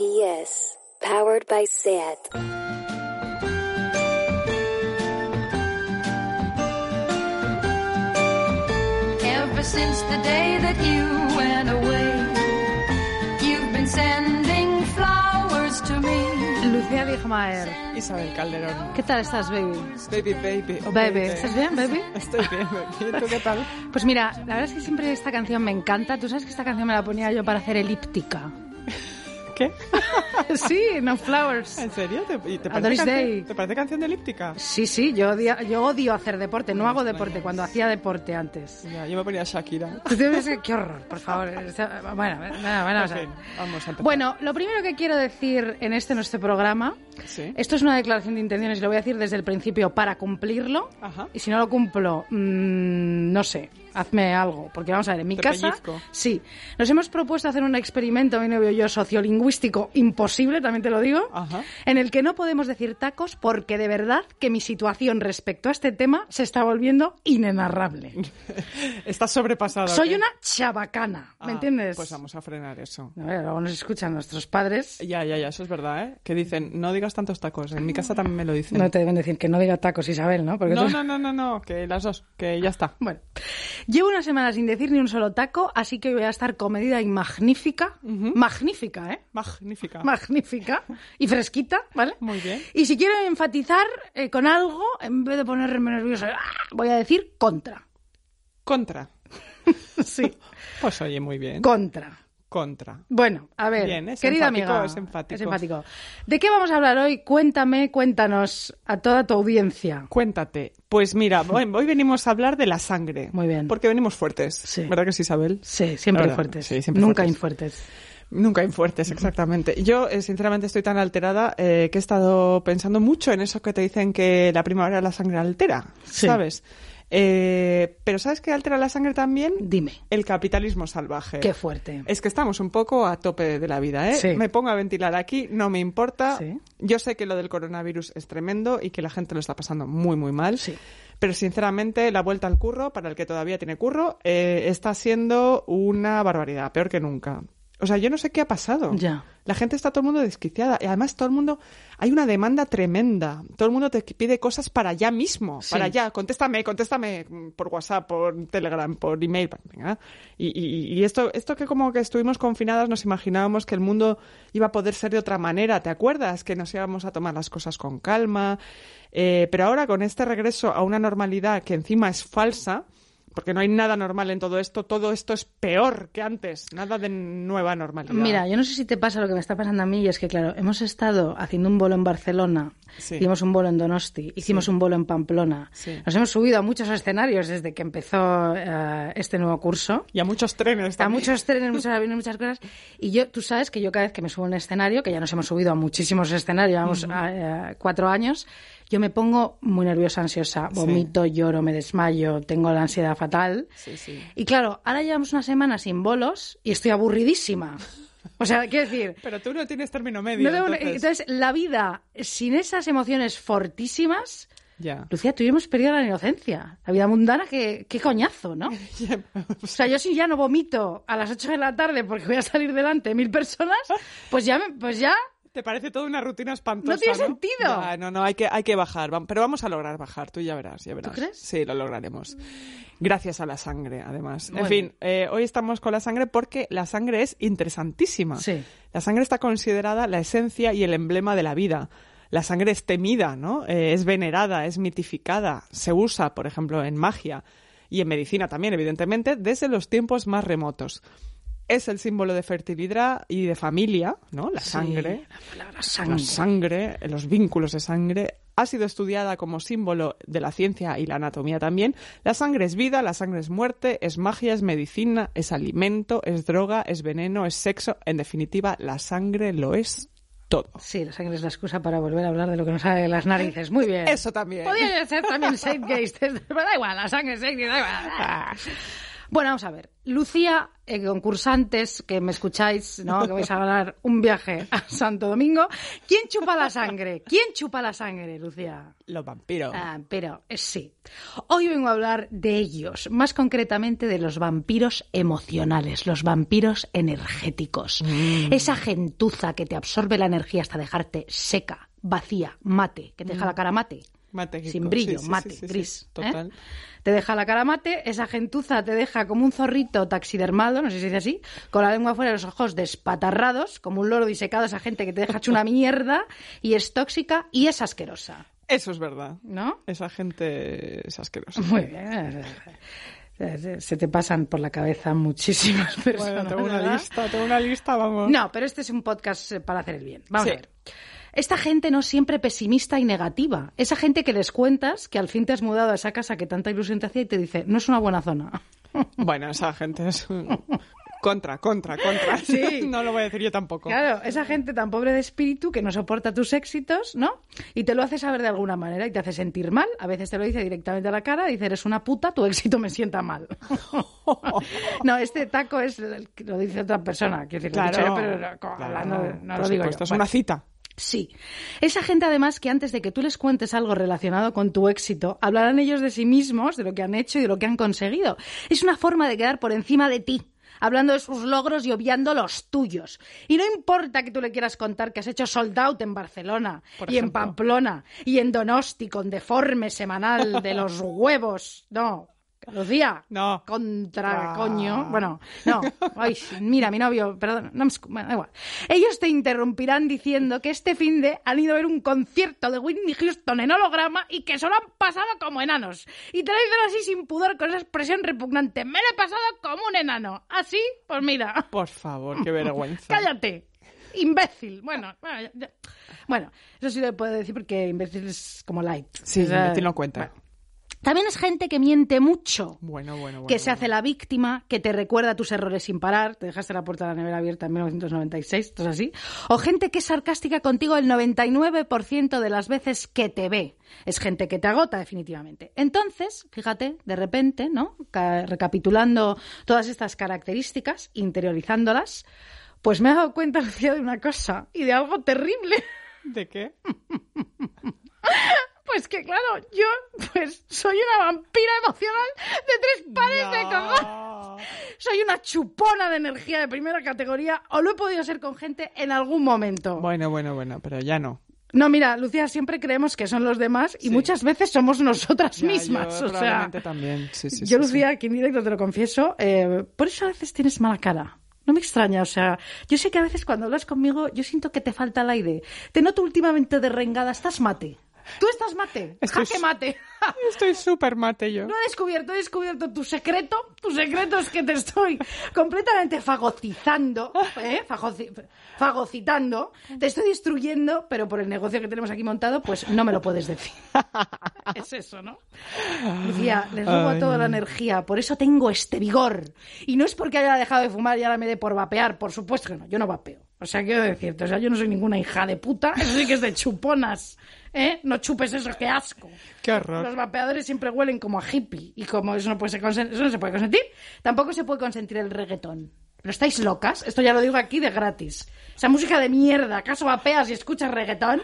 RPS, powered by SAT. Ever since the day that you went away, you've been sending flowers to me. Lucía Ligmaer. Isabel Calderón. ¿Qué tal estás, baby? Baby, baby. oh, Baby, ¿estás bien, baby? Estoy bien, baby. ¿Tú qué tal? Pues mira, la verdad es que siempre esta canción me encanta. Tú sabes que esta canción me la ponía yo para hacer elíptica. ¿Qué? sí, No Flowers. ¿En serio? ¿Te, parece canción, Day. ¿Te parece canción de elíptica? Sí, sí, yo odio, yo odio hacer deporte. No hago deporte cuando hacía deporte antes. Ya, yo me ponía Shakira. Qué horror, por favor. Bueno, bueno, bueno, o sea. En fin, vamos a empezar. Bueno, lo primero que quiero decir en este nuestro programa, Sí. esto es una declaración de intenciones y lo voy a decir desde el principio para cumplirlo. Ajá. Y si no lo cumplo, mm, no sé, hazme algo. Porque vamos a ver, en mi Te casa, pellizco. sí, nos hemos propuesto hacer un experimento, mi novio y yo, sociolingüístico imposible, también te lo digo, Ajá. en el que no podemos decir tacos porque de verdad que mi situación respecto a este tema se está volviendo inenarrable. Estás sobrepasada. Soy una chabacana, ¿me Ah, entiendes? Pues vamos a frenar eso. A ver, luego nos escuchan nuestros padres. Ya, ya, ya, eso es verdad, ¿eh? Que dicen, no digas tantos tacos. En mi casa también me lo dicen. No te deben decir que no diga tacos, Isabel, ¿no? Porque no, tú- no, no, no, no, que las dos, que ya está. Bueno, llevo una semana sin decir ni un solo taco, así que voy a estar comedida y magnífica. Magnífica, ¿eh? Magnífica. Magnífica y fresquita, ¿vale? Muy bien. Y si quiero enfatizar eh, con algo, en vez de ponerme nerviosa, ¡ah! voy a decir contra. Contra. Sí, Pues oye, muy bien. contra. Contra. Bueno, a ver, Bien, es querida enfático, amiga, es enfático. es enfático. ¿De qué vamos a hablar hoy? Cuéntame, cuéntanos a toda tu audiencia. Cuéntate. Pues mira, hoy, hoy venimos a hablar de la sangre. Muy bien. Porque venimos fuertes. Sí. ¿Verdad que sí, Isabel? Sí, siempre fuertes. sí, siempre Nunca fuertes. infuertes. Nunca infuertes, exactamente. Yo, eh, sinceramente, estoy tan alterada eh, que he estado pensando mucho en eso que te dicen que la primavera la sangre altera, Sí. ¿sabes? Eh, pero ¿sabes qué altera la sangre también? Dime, El capitalismo salvaje. qué fuerte. Es que estamos un poco a tope de la vida, ¿eh? Sí. Me pongo a ventilar aquí, no me importa. Sí. Yo sé que lo del coronavirus es tremendo y que la gente lo está pasando muy, muy mal. Sí. Pero sinceramente, la vuelta al curro, para el que todavía tiene curro, eh, está siendo una barbaridad, peor que nunca. O sea, yo no sé qué ha pasado. Ya. La gente está todo el mundo desquiciada. Y además todo el mundo... Hay una demanda tremenda. Todo el mundo te pide cosas para ya mismo. Sí. Para ya. Contéstame, contéstame por WhatsApp, por Telegram, por email. Venga. Y, y- y esto, esto que como que estuvimos confinadas nos imaginábamos que el mundo iba a poder ser de otra manera. ¿Te acuerdas? Que nos íbamos a tomar las cosas con calma. Eh, pero ahora con este regreso a una normalidad que encima es falsa... Porque no hay nada normal en todo esto. Todo esto es peor que antes. Nada de nueva normalidad. Mira, yo no sé si te pasa lo que me está pasando a mí, y es que, claro, hemos estado haciendo un bolo en Barcelona, Sí. hicimos un bolo en Donosti, hicimos un bolo en Pamplona. Sí. Nos hemos subido a muchos escenarios desde que empezó eh, este nuevo curso. Y a muchos trenes A también. muchos trenes, muchos aviones, muchas cosas. Y yo, tú sabes que yo cada vez que me subo a un escenario, que ya nos hemos subido a muchísimos escenarios, llevamos a- a cuatro años, yo me pongo muy nerviosa, ansiosa, vomito, lloro, me desmayo, tengo la ansiedad fatal. Sí, sí. Y claro, ahora llevamos una semana sin bolos y estoy aburridísima. O sea, quiero decir, Pero tú no tienes término medio. no entonces... entonces la vida sin esas emociones fortísimas, Ya. Lucía, tú y yo hemos perdido la inocencia. La vida mundana, qué, qué coñazo, ¿no? O sea, yo si ya no vomito a las 8 de la tarde porque voy a salir delante de mil personas, pues ya, me- pues ya Te parece toda una rutina espantosa. No tiene sentido. Ya, no, no, hay que, hay que bajar. Pero vamos a lograr bajar, tú ya verás, ya verás. crees? Sí, lo lograremos. Gracias a la sangre, además. Bueno. En fin, eh, hoy estamos con la sangre porque la sangre es interesantísima. Sí. La sangre está considerada la esencia y el emblema de la vida. La sangre es temida, ¿no? Eh, es venerada, es mitificada. Se usa, por ejemplo, en magia y en medicina también, evidentemente, desde los tiempos más remotos. Es el símbolo de fertilidad y de familia, ¿no? La sangre. la palabra La sangre. sangre, los vínculos de sangre. ha sido estudiada como símbolo de la ciencia y la anatomía también. La sangre es vida, la sangre es muerte, es magia, es medicina, es alimento, es droga, es veneno, es sexo. En definitiva, la sangre lo es todo. Sí, la sangre es la excusa para volver a hablar de lo que nos sale de las narices. Muy bien. Eso también. Podría ser también. Pero da igual, la sangre es da igual. Bueno, vamos a ver. Lucía, eh, concursantes que me escucháis, ¿no? que vais a ganar un viaje a Santo Domingo. ¿Quién chupa la sangre? ¿Quién chupa la sangre, Lucía? Los vampiros. Ah, pero eh, sí. Hoy vengo a hablar de ellos, más concretamente de los vampiros emocionales, los vampiros energéticos. Esa gentuza que te absorbe la energía hasta dejarte seca, vacía, mate, que te deja la cara mate. Mágico, Sin brillo, sí, mate, sí, gris. ¿eh? Total. Te deja la cara mate, esa gentuza te deja como un zorrito taxidermado, no sé si se dice así, con la lengua fuera de los ojos despatarrados, como un loro disecado, esa gente que te deja hecho una mierda y es tóxica y es asquerosa, Eso es verdad. ¿no? Esa gente es asquerosa. Muy bien. Se te pasan por la cabeza muchísimas personas. Bueno, tengo una ¿verdad? lista, tengo una lista, vamos. No, pero este es un podcast eh, para hacer el bien. Vamos Sí. a ver. Esta gente no siempre pesimista y negativa. Esa gente que les cuentas que al fin te has mudado a esa casa que tanta ilusión te hacía y te dice, no es una buena zona. Bueno, esa gente es contra, contra, contra. Sí. No lo voy a decir yo tampoco. Claro, esa gente tan pobre de espíritu que no soporta tus éxitos, ¿no? Y te lo hace saber de alguna manera y te hace sentir mal. A veces te lo dice directamente a la cara, dice, eres una puta, tu éxito me sienta mal. no, este taco es, lo dice otra persona, quiero decir, lo he dicho yo, pero no, claro, hablando no por lo digo yo. Es Bueno. una cita. Sí. Esa gente, además, que antes de que tú les cuentes algo relacionado con tu éxito, hablarán ellos de sí mismos, de lo que han hecho y de lo que han conseguido. Es una forma de quedar por encima de ti, hablando de sus logros y obviando los tuyos. Y no importa que tú le quieras contar que has hecho sold out en Barcelona, Por y en. Pamplona, y en Donosti, con deforme semanal de los huevos. No. Lucía, No. contra coño. Bueno, no. Ay, mira, mi novio, perdón, no me bueno, da igual. Ellos te interrumpirán diciendo que este fin de han ido a ver un concierto de Whitney Houston en holograma y que solo han pasado como enanos. Y te lo dicen así sin pudor, con esa expresión repugnante. Me lo he pasado como un enano. Así, pues mira. Por favor, qué vergüenza. Cállate. Imbécil. Bueno, bueno, ya- ya. bueno, eso sí lo puedo decir porque imbécil es como light. Sí, O sea, imbécil no cuenta. bueno. También es gente que miente mucho Bueno, bueno, bueno. que se hace la víctima, que te recuerda tus errores sin parar, te dejaste la puerta de la nevera abierta en 1996, esto es así, o gente que es sarcástica contigo el 99% de las veces que te ve. Es gente que te agota definitivamente. Entonces, fíjate, de repente, ¿no? Ca- Recapitulando todas estas características, interiorizándolas, pues me he dado cuenta, Lucía, de una cosa y de algo terrible. ¿De qué? Pues que claro, yo pues soy una vampira emocional de tres pares de cojones. Soy una chupona de energía de primera categoría o lo he podido ser con gente en algún momento. Bueno, bueno, bueno, pero ya no. No, mira, Lucía, siempre creemos que son los demás y Sí. muchas veces somos nosotras Ya, mismas. yo o sea, probablemente también. Sí, sí, yo, Lucía, aquí en directo te lo confieso, eh, por eso a veces tienes mala cara. No me extraña, o sea, yo sé que a veces cuando hablas conmigo yo siento que te falta el aire. Te noto últimamente derrengada, estás mate. Tú estás mate, Estoy jaque mate. Estoy súper mate yo. No he descubierto, he descubierto tu secreto. Tu secreto es que te estoy completamente fagocizando, ¿eh? Fagoci- fagocitando. Te estoy destruyendo, pero por el negocio que tenemos aquí montado, pues no me lo puedes decir. Es eso, ¿no? Lucía, les robo a toda la energía, por eso tengo este vigor. Y no es porque haya dejado de fumar y ahora me dé por vapear, por supuesto que no, yo no vapeo. O sea, quiero decirte, o sea, yo no soy ninguna hija de puta, eso sí que es de chuponas, ¿eh? No chupes eso, qué asco. Qué horror. Los vapeadores siempre huelen como a hippie y como eso no, puede ser consen- eso no se puede consentir, tampoco se puede consentir el reggaetón. ¿Pero estáis locas? Esto ya lo digo aquí de gratis. Esa música de mierda. ¿Acaso vapeas y escuchas reggaetón?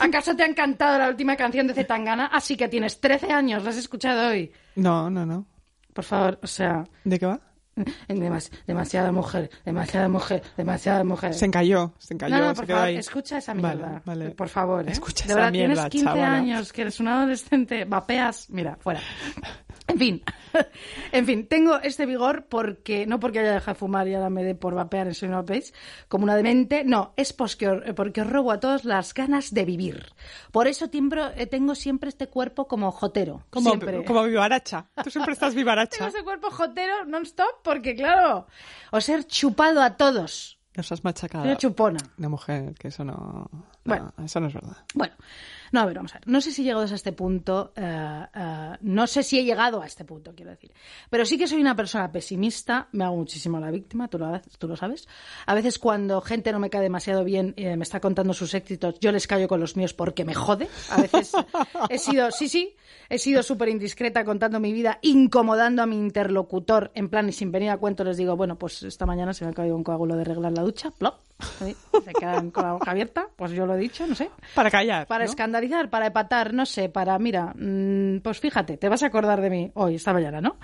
¿Acaso te ha encantado la última canción de Zetangana? Así que tienes 13 años, la has escuchado hoy. No, no, no. Por favor, o sea, ¿De qué va? demas- demasiada mujer, demasiada mujer, demasiada mujer. Se encalló, se encalló, No, no, se por quedó favor, ahí. escucha esa Vale, mierda. vale. Por favor, ¿eh? Escucha De esa verdad, mierda, tienes 15 chavala. años, que eres un adolescente, vapeas, mira, fuera. En fin, en fin, tengo este vigor porque, no porque haya dejado de fumar y ahora me dé por vapear en Soy Page, como una demente, no, es porque, os- porque os robo a todos las ganas de vivir. Por eso tiembro- eh, tengo siempre este cuerpo como jotero. Como, siempre. como vivaracha. Tú siempre estás Tengo vivaracha. ese cuerpo jotero non-stop porque, claro, os he chupado a todos. Nos has machacado. una chupona. Una mujer, que eso no... no, Bueno. eso no es verdad. Bueno, No, a ver, vamos a ver. No sé si he llegado a este punto. eh, eh, no sé si he llegado a este punto, quiero decir. Pero sí que soy una persona pesimista. Me hago muchísimo la víctima, tú lo, tú lo sabes. A veces cuando gente no me cae demasiado bien, eh, me está contando sus éxitos, yo les callo con los míos porque me jode. A veces he sido, sí, sí, he sido súper indiscreta contando mi vida, incomodando a mi interlocutor en plan y sin venir a cuento les digo, bueno, pues esta mañana se me ha caído un coágulo de regla en la ducha, plop, se quedan con la boca abierta, pues yo lo he dicho, no sé. Para callar. Para ¿no? escandalizar, para epatar, no sé, para, mira, mm, pues fíjate, te vas a acordar de mí hoy, esta mañana, ¿no?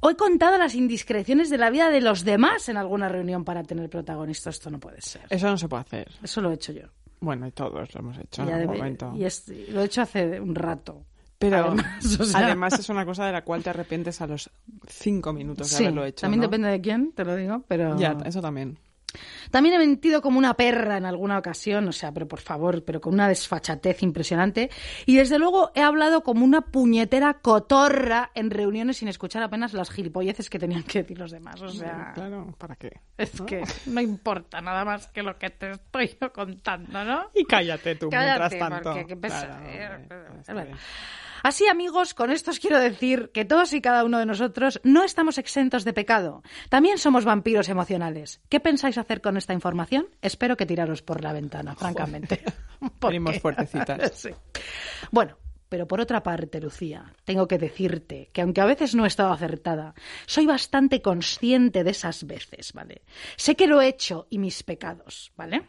Hoy he contado las indiscreciones de la vida de los demás en alguna reunión para tener protagonista. Esto no puede ser. Eso no se puede hacer. Eso lo he hecho yo. Bueno, y todos lo hemos hecho en algún momento. y es- lo he hecho hace un rato. Pero Además, o sea- además es una cosa de la cual te arrepientes a los cinco minutos de Sí, haberlo hecho. también ¿no? depende de quién, te lo digo, pero... Ya, eso también. También he mentido como una perra en alguna ocasión, o sea, pero por favor, pero con una desfachatez impresionante. Y desde luego he hablado como una puñetera cotorra en reuniones sin escuchar apenas las gilipolleces que tenían que decir los demás. O sea, Claro, ¿para qué? es que no importa nada más que lo que te estoy contando, ¿no? Y cállate tú Cállate, mientras tanto. porque qué Claro, hombre. Así, amigos, con esto os quiero decir que todos y cada uno de nosotros no estamos exentos de pecado. También somos vampiros emocionales. ¿Qué pensáis hacer con esta información? Espero que tiraros por la ventana, francamente. Venimos fuertecitas. Sí. Bueno, pero por otra parte, Lucía, tengo que decirte que aunque a veces no he estado acertada, soy bastante consciente de esas veces, ¿vale? Sé que lo he hecho y mis pecados, ¿vale?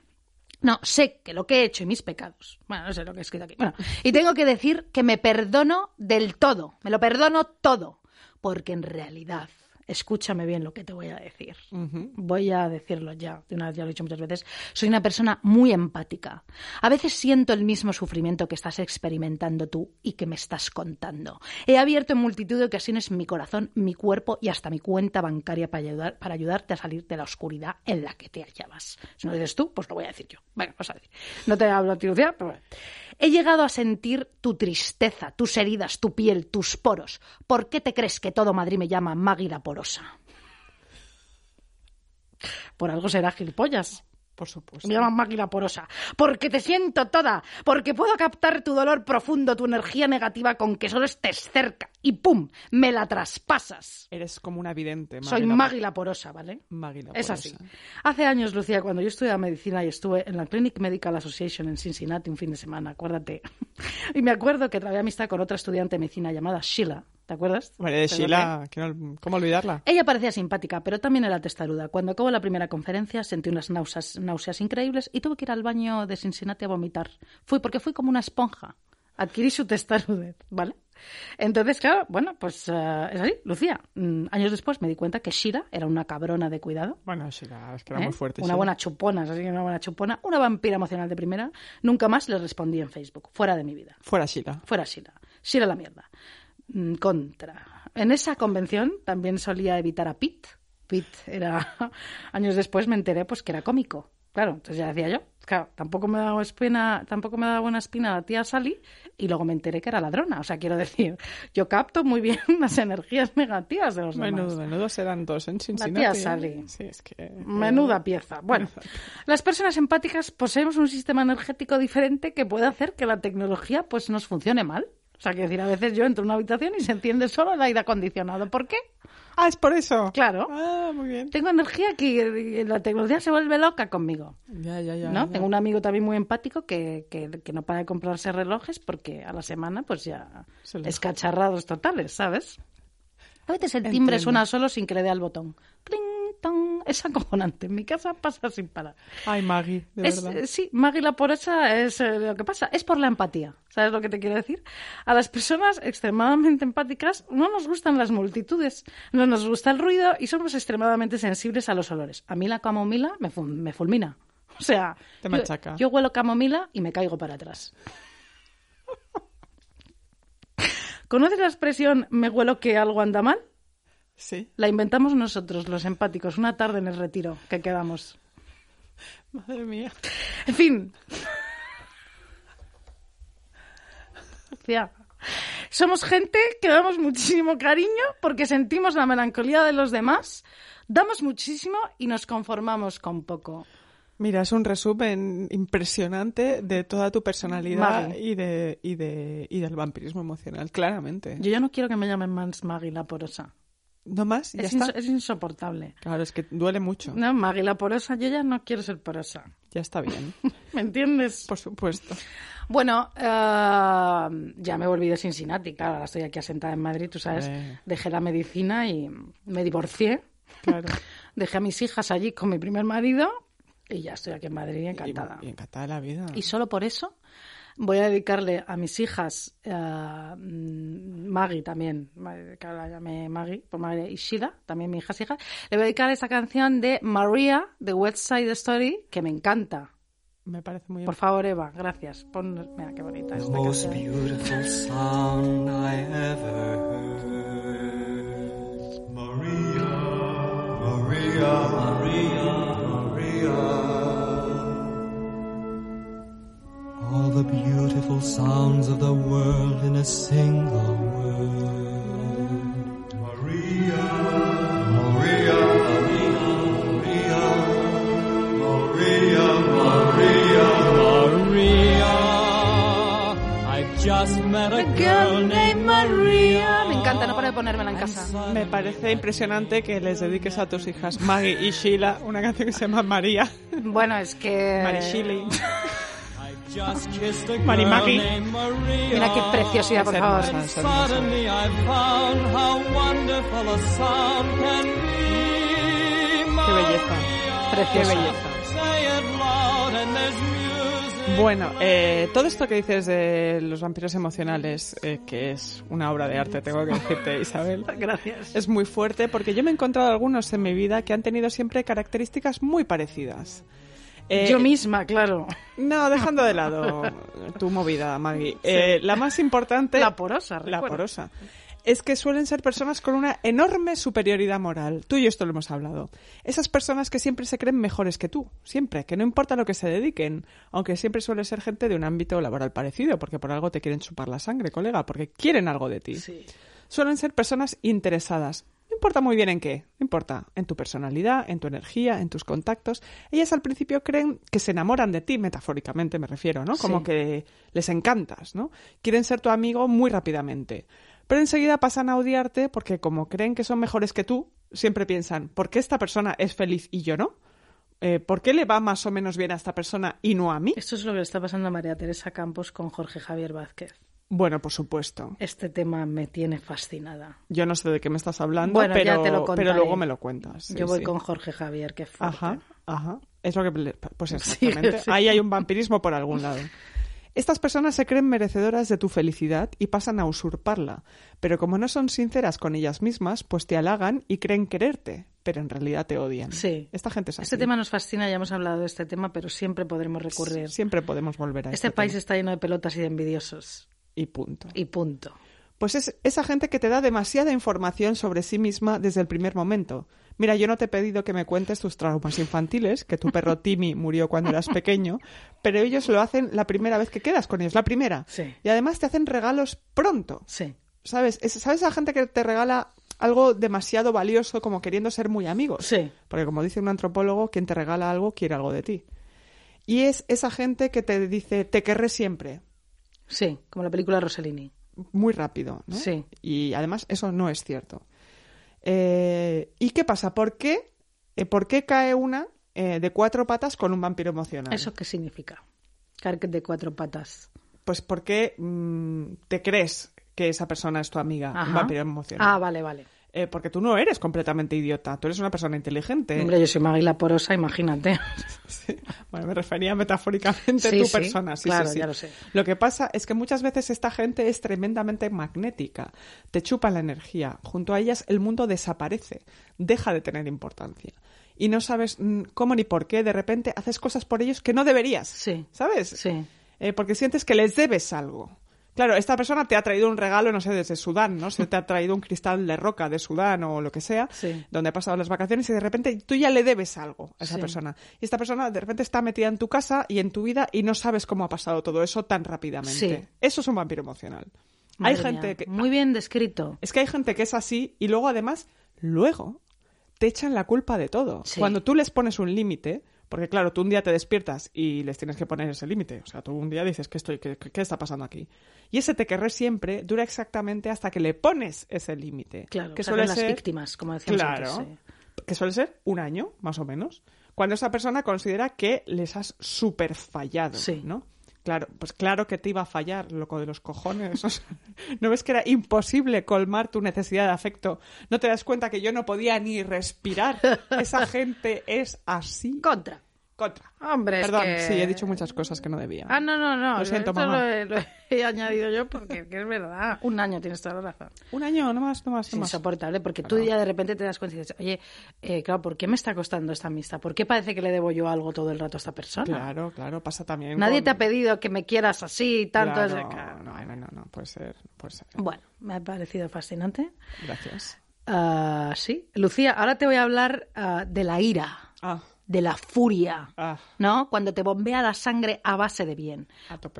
No, sé que lo que he hecho y mis pecados. Bueno, no sé lo que he escrito aquí. Bueno, y tengo que decir que me perdono del todo. Me lo perdono todo. Porque en realidad, escúchame bien lo que te voy a decir. Voy a decirlo ya, de una vez ya lo he dicho muchas veces. Soy una persona muy empática. A veces siento el mismo sufrimiento que estás experimentando tú y que me estás contando. He abierto en multitud de ocasiones mi corazón, mi cuerpo y hasta mi cuenta bancaria para, ayudar, para ayudarte a salir de la oscuridad en la que te hallabas. Si no lo dices tú, pues lo voy a decir yo. Bueno, vas a decir. No te hablo a ti, Lucía, pero bueno. He llegado a sentir tu tristeza, tus heridas, tu piel, tus poros. ¿Por qué te crees que todo Madrid me llama Magui la porosa? Por algo será gilipollas. Por supuesto. Me llaman máquina porosa. Porque te siento toda. Porque puedo captar tu dolor profundo, tu energía negativa con que solo estés cerca. Y ¡pum! Me la traspasas. Eres como una vidente. Soy Maggie la- Magui la porosa, ¿vale? Maggie la Es porosa. así. Hace años, Lucía, cuando yo estudiaba medicina y estuve en la Clinic Medical Association en Cincinnati un fin de semana, acuérdate. Y me acuerdo que trabé amistad con otra estudiante de medicina llamada Sheila. ¿Te acuerdas? Hombre, de ¿Te Sheila, ¿cómo olvidarla? ella parecía simpática, pero también era testaruda. Cuando acabó la primera conferencia sentí unas náuseas, náuseas increíbles y tuve que ir al baño de Cincinnati a vomitar. Fui porque fui como una esponja. Adquirí su testarudez, ¿vale? Entonces, claro, bueno, pues eh, es así. Lucía, mm, años después me di cuenta que Shira era una cabrona de cuidado. Bueno, Sheila, es que era ¿eh? muy fuerte. Una Sheila. buena chupona, así que una buena chupona. Una vampira emocional de primera. Nunca más le respondí en Facebook. Fuera de mi vida. Fuera Sheila. Fuera Shira. Shira la mierda. Contra. En esa convención también solía evitar a Pete. Pete era... Años después me enteré pues que era cómico. Claro, entonces ya decía yo. Claro, tampoco me daba espina, tampoco me daba buena espina la tía Sally y luego me enteré que era ladrona. O sea, quiero decir, yo capto muy bien las energías negativas de los Menudo, demás. menudo serán dos en Cincinnati. tía ¿eh? Sally. Sí, es que... Menuda pieza. Bueno, las personas empáticas poseemos un sistema energético diferente que puede hacer que la tecnología pues nos funcione mal. O sea, quiero decir, a veces yo entro en una habitación y se enciende solo el aire acondicionado. ¿Por qué? Ah, es por eso. Claro. Ah, muy bien. Tengo energía que la tecnología se vuelve loca conmigo. Ya, ya, ya. ¿no? ya. Tengo un amigo también muy empático que, que, que no para de comprarse relojes porque a la semana pues ya escacharrados totales, ¿sabes? A veces el timbre Entiendo. suena solo sin que le dé al botón. ¡Pling! Tong! Es acojonante. En mi casa pasa sin parar. Ay, Maggie, de Es, verdad. eh, sí, Maggie la porosa es eh, lo que pasa. Es por la empatía. ¿Sabes lo que te quiero decir? A las personas extremadamente empáticas no nos gustan las multitudes, no nos gusta el ruido y somos extremadamente sensibles a los olores. A mí la camomila me, ful- me fulmina. O sea, Te yo- machaca. Yo, huelo camomila y me caigo para atrás. ¿Conoces la expresión me huelo que algo anda mal? Sí. La inventamos nosotros, los empáticos, una tarde en el retiro que quedamos. Madre mía. En fin. Somos gente que damos muchísimo cariño porque sentimos la melancolía de los demás, damos muchísimo y nos conformamos con poco. Mira, es un resumen impresionante de toda tu personalidad y, de, y, de, y del vampirismo emocional, claramente. Yo ya no quiero que me llamen más Maggie la porosa. ¿No más? ¿Ya Es, está? es insoportable. Claro, es que duele mucho. No, Maggie la porosa, yo ya no quiero ser porosa. Ya está bien, ¿Me entiendes? por supuesto. Bueno, eh, ya me volví de Cincinnati, claro, ahora estoy aquí asentada en Madrid, tú sabes, Eh. dejé la medicina y me divorcié, Claro. dejé a mis hijas allí con mi primer marido y ya estoy aquí en Madrid Y, encantada. y encantada de la vida. Y solo por eso voy a dedicarle a mis hijas, eh, Maggie también, que ahora la llamé Maggie, por Maggie y Sheila, también mi hija es hija, le voy a dedicar esta canción de Maria, de West Side Story, que me encanta. Me parece muy Por favor, Eva, gracias. Pon, mira qué bonita esta most canción. beautiful sound I ever heard. Maria, Maria, Maria, Maria. All the beautiful sounds of the world in a single word. Maria, Maria, Maria, Maria, Maria, Maria. I've just met a girl named Maria. Me encanta, no para de ponérmela en casa. Me parece impresionante que les dediques a tus hijas Maggie y Sheila una canción que se llama María. Bueno, es que... Marishili. Marimaki. Mira qué preciosidad, por favor. hermosa, es hermosa. Suddenly I found how wonderful a sound can be. Qué belleza. Qué Preciosa. belleza. Say it loud and there's music. Bueno, eh, todo esto que dices de los vampiros emocionales, eh, que es una obra de arte, tengo que decirte, Isabel, Gracias. es muy fuerte porque yo me he encontrado algunos en mi vida que han tenido siempre características muy parecidas. Eh, Yo misma, claro. No, dejando de lado tu movida, Maggie. Eh, la más importante... La porosa, La porosa. Es que suelen ser personas con una enorme superioridad moral. Tú y yo esto lo hemos hablado. Esas personas que siempre se creen mejores que tú. Siempre. Que no importa lo que se dediquen. Aunque siempre suele ser gente de un ámbito laboral parecido. Porque por algo te quieren chupar la sangre, colega. Porque quieren algo de ti. Sí. Suelen ser personas interesadas. Importa muy bien en qué, no importa, en tu personalidad, en tu energía, en tus contactos. Ellas al principio creen que se enamoran de ti, metafóricamente me refiero, ¿no? Como Sí. que les encantas, ¿no? Quieren ser tu amigo muy rápidamente. Pero enseguida pasan a odiarte porque como creen que son mejores que tú, siempre piensan, ¿por qué esta persona es feliz y yo no? Eh, ¿Por qué le va más o menos bien a esta persona y no a mí? Esto es lo que le está pasando a María Teresa Campos con Jorge Javier Vázquez. Bueno, por supuesto. Este tema me tiene fascinada. Yo no sé de qué me estás hablando, Bueno, pero, te lo pero contaré. luego me lo cuentas. sí, Yo voy sí. con Jorge Javier, que fuerte. Ajá, ajá. Es lo que... Pues exactamente. sí. Ahí hay un vampirismo por algún lado. Estas personas se creen merecedoras de tu felicidad y pasan a usurparla. Pero como no son sinceras con ellas mismas, pues te halagan y creen quererte, pero en realidad te odian. Sí. Esta gente es así. Este tema nos fascina, ya hemos hablado de este tema, pero siempre podremos recurrir. Siempre podemos volver a Este este país tema. está lleno de pelotas y de envidiosos. Y punto. Y punto. Pues es esa gente que te da demasiada información sobre sí misma desde el primer momento. Mira, yo no te he pedido que me cuentes tus traumas infantiles, que tu perro Timmy murió cuando eras pequeño, pero ellos lo hacen la primera vez que quedas con ellos, la primera. Sí. Y además te hacen regalos pronto. Sí. ¿Sabes? Es- ¿Sabes esa gente que te regala algo demasiado valioso como queriendo ser muy amigos? Sí. Porque como dice un antropólogo, quien te regala algo quiere algo de ti. Y es esa gente que te dice, te querré siempre, Sí, como la película Rossellini. muy rápido, ¿no? Sí. Y además eso no es cierto. Eh, ¿Y qué pasa? ¿Por qué, eh, ¿por qué cae una eh, de cuatro patas con un vampiro emocional? ¿Eso qué significa? Carque de cuatro patas. Pues porque mm, te crees que esa persona es tu amiga, un vampiro emocional. Ah, vale, vale. Eh, porque tú no eres completamente idiota, tú eres una persona inteligente. Hombre, yo soy Maguila Porosa, imagínate. Sí. Bueno, me refería metafóricamente a tu sí, persona. Sí, claro, ya lo sé. Lo que pasa es que muchas veces esta gente es tremendamente magnética, te chupa la energía. Junto a ellas el mundo desaparece, deja de tener importancia. Y no sabes mm, cómo ni por qué de repente haces cosas por ellos que no deberías. Sí. ¿Sabes? Sí. Eh, porque sientes que les debes algo. Claro, esta persona te ha traído un regalo, no sé, desde Sudán, ¿no? Se te ha traído un cristal de roca de Sudán o lo que sea, Sí. donde ha pasado las vacaciones y de repente tú ya le debes algo a esa Sí. persona. Y esta persona de repente está metida en tu casa y en tu vida y no sabes cómo ha pasado todo eso tan rápidamente. Sí. Eso es un vampiro emocional. Madre hay gente mía, que... Muy bien descrito. Es que hay gente que es así y luego además, luego te echan la culpa de todo. Cuando tú les pones un límite, Porque claro, tú un día te despiertas y les tienes que poner ese límite. O sea, tú un día dices, ¿qué, estoy, qué, qué está pasando aquí? Y ese te querré siempre dura exactamente hasta que le pones ese límite. Claro, que que suele las ser víctimas, como decíamos Claro. antes. sí. que suele ser un año, más o menos, cuando esa persona considera que les has super fallado, Sí. ¿no? Claro, pues claro que te iba a fallar, loco de los cojones. O sea, ¿No ves que era imposible colmar tu necesidad de afecto? ¿No te das cuenta que yo no podía ni respirar? Esa gente es así. Contra. Contra. Hombre, es Perdón, que- sí, he dicho muchas cosas que no debía. Ah, no, no, no. Lo siento, esto mamá. Lo he, lo he añadido yo porque que es verdad. Un año tienes toda la razón. Un año, no más, no más, Es no más. insoportable porque tú ya de repente te das cuenta y dices, oye, eh, claro, ¿por qué me está costando esta amistad? ¿Por qué parece que le debo yo algo todo el rato a esta persona? Claro, claro, pasa también Nadie con- te ha pedido que me quieras así y tanto. Claro, claro. no, no, no, no, puede ser, puede ser. Bueno, me ha parecido fascinante. Gracias. Ah, sí. Lucía, ahora te voy a hablar ah, de la ira, Ah, de la furia, ah, ¿no? Cuando te bombea la sangre a base de bien.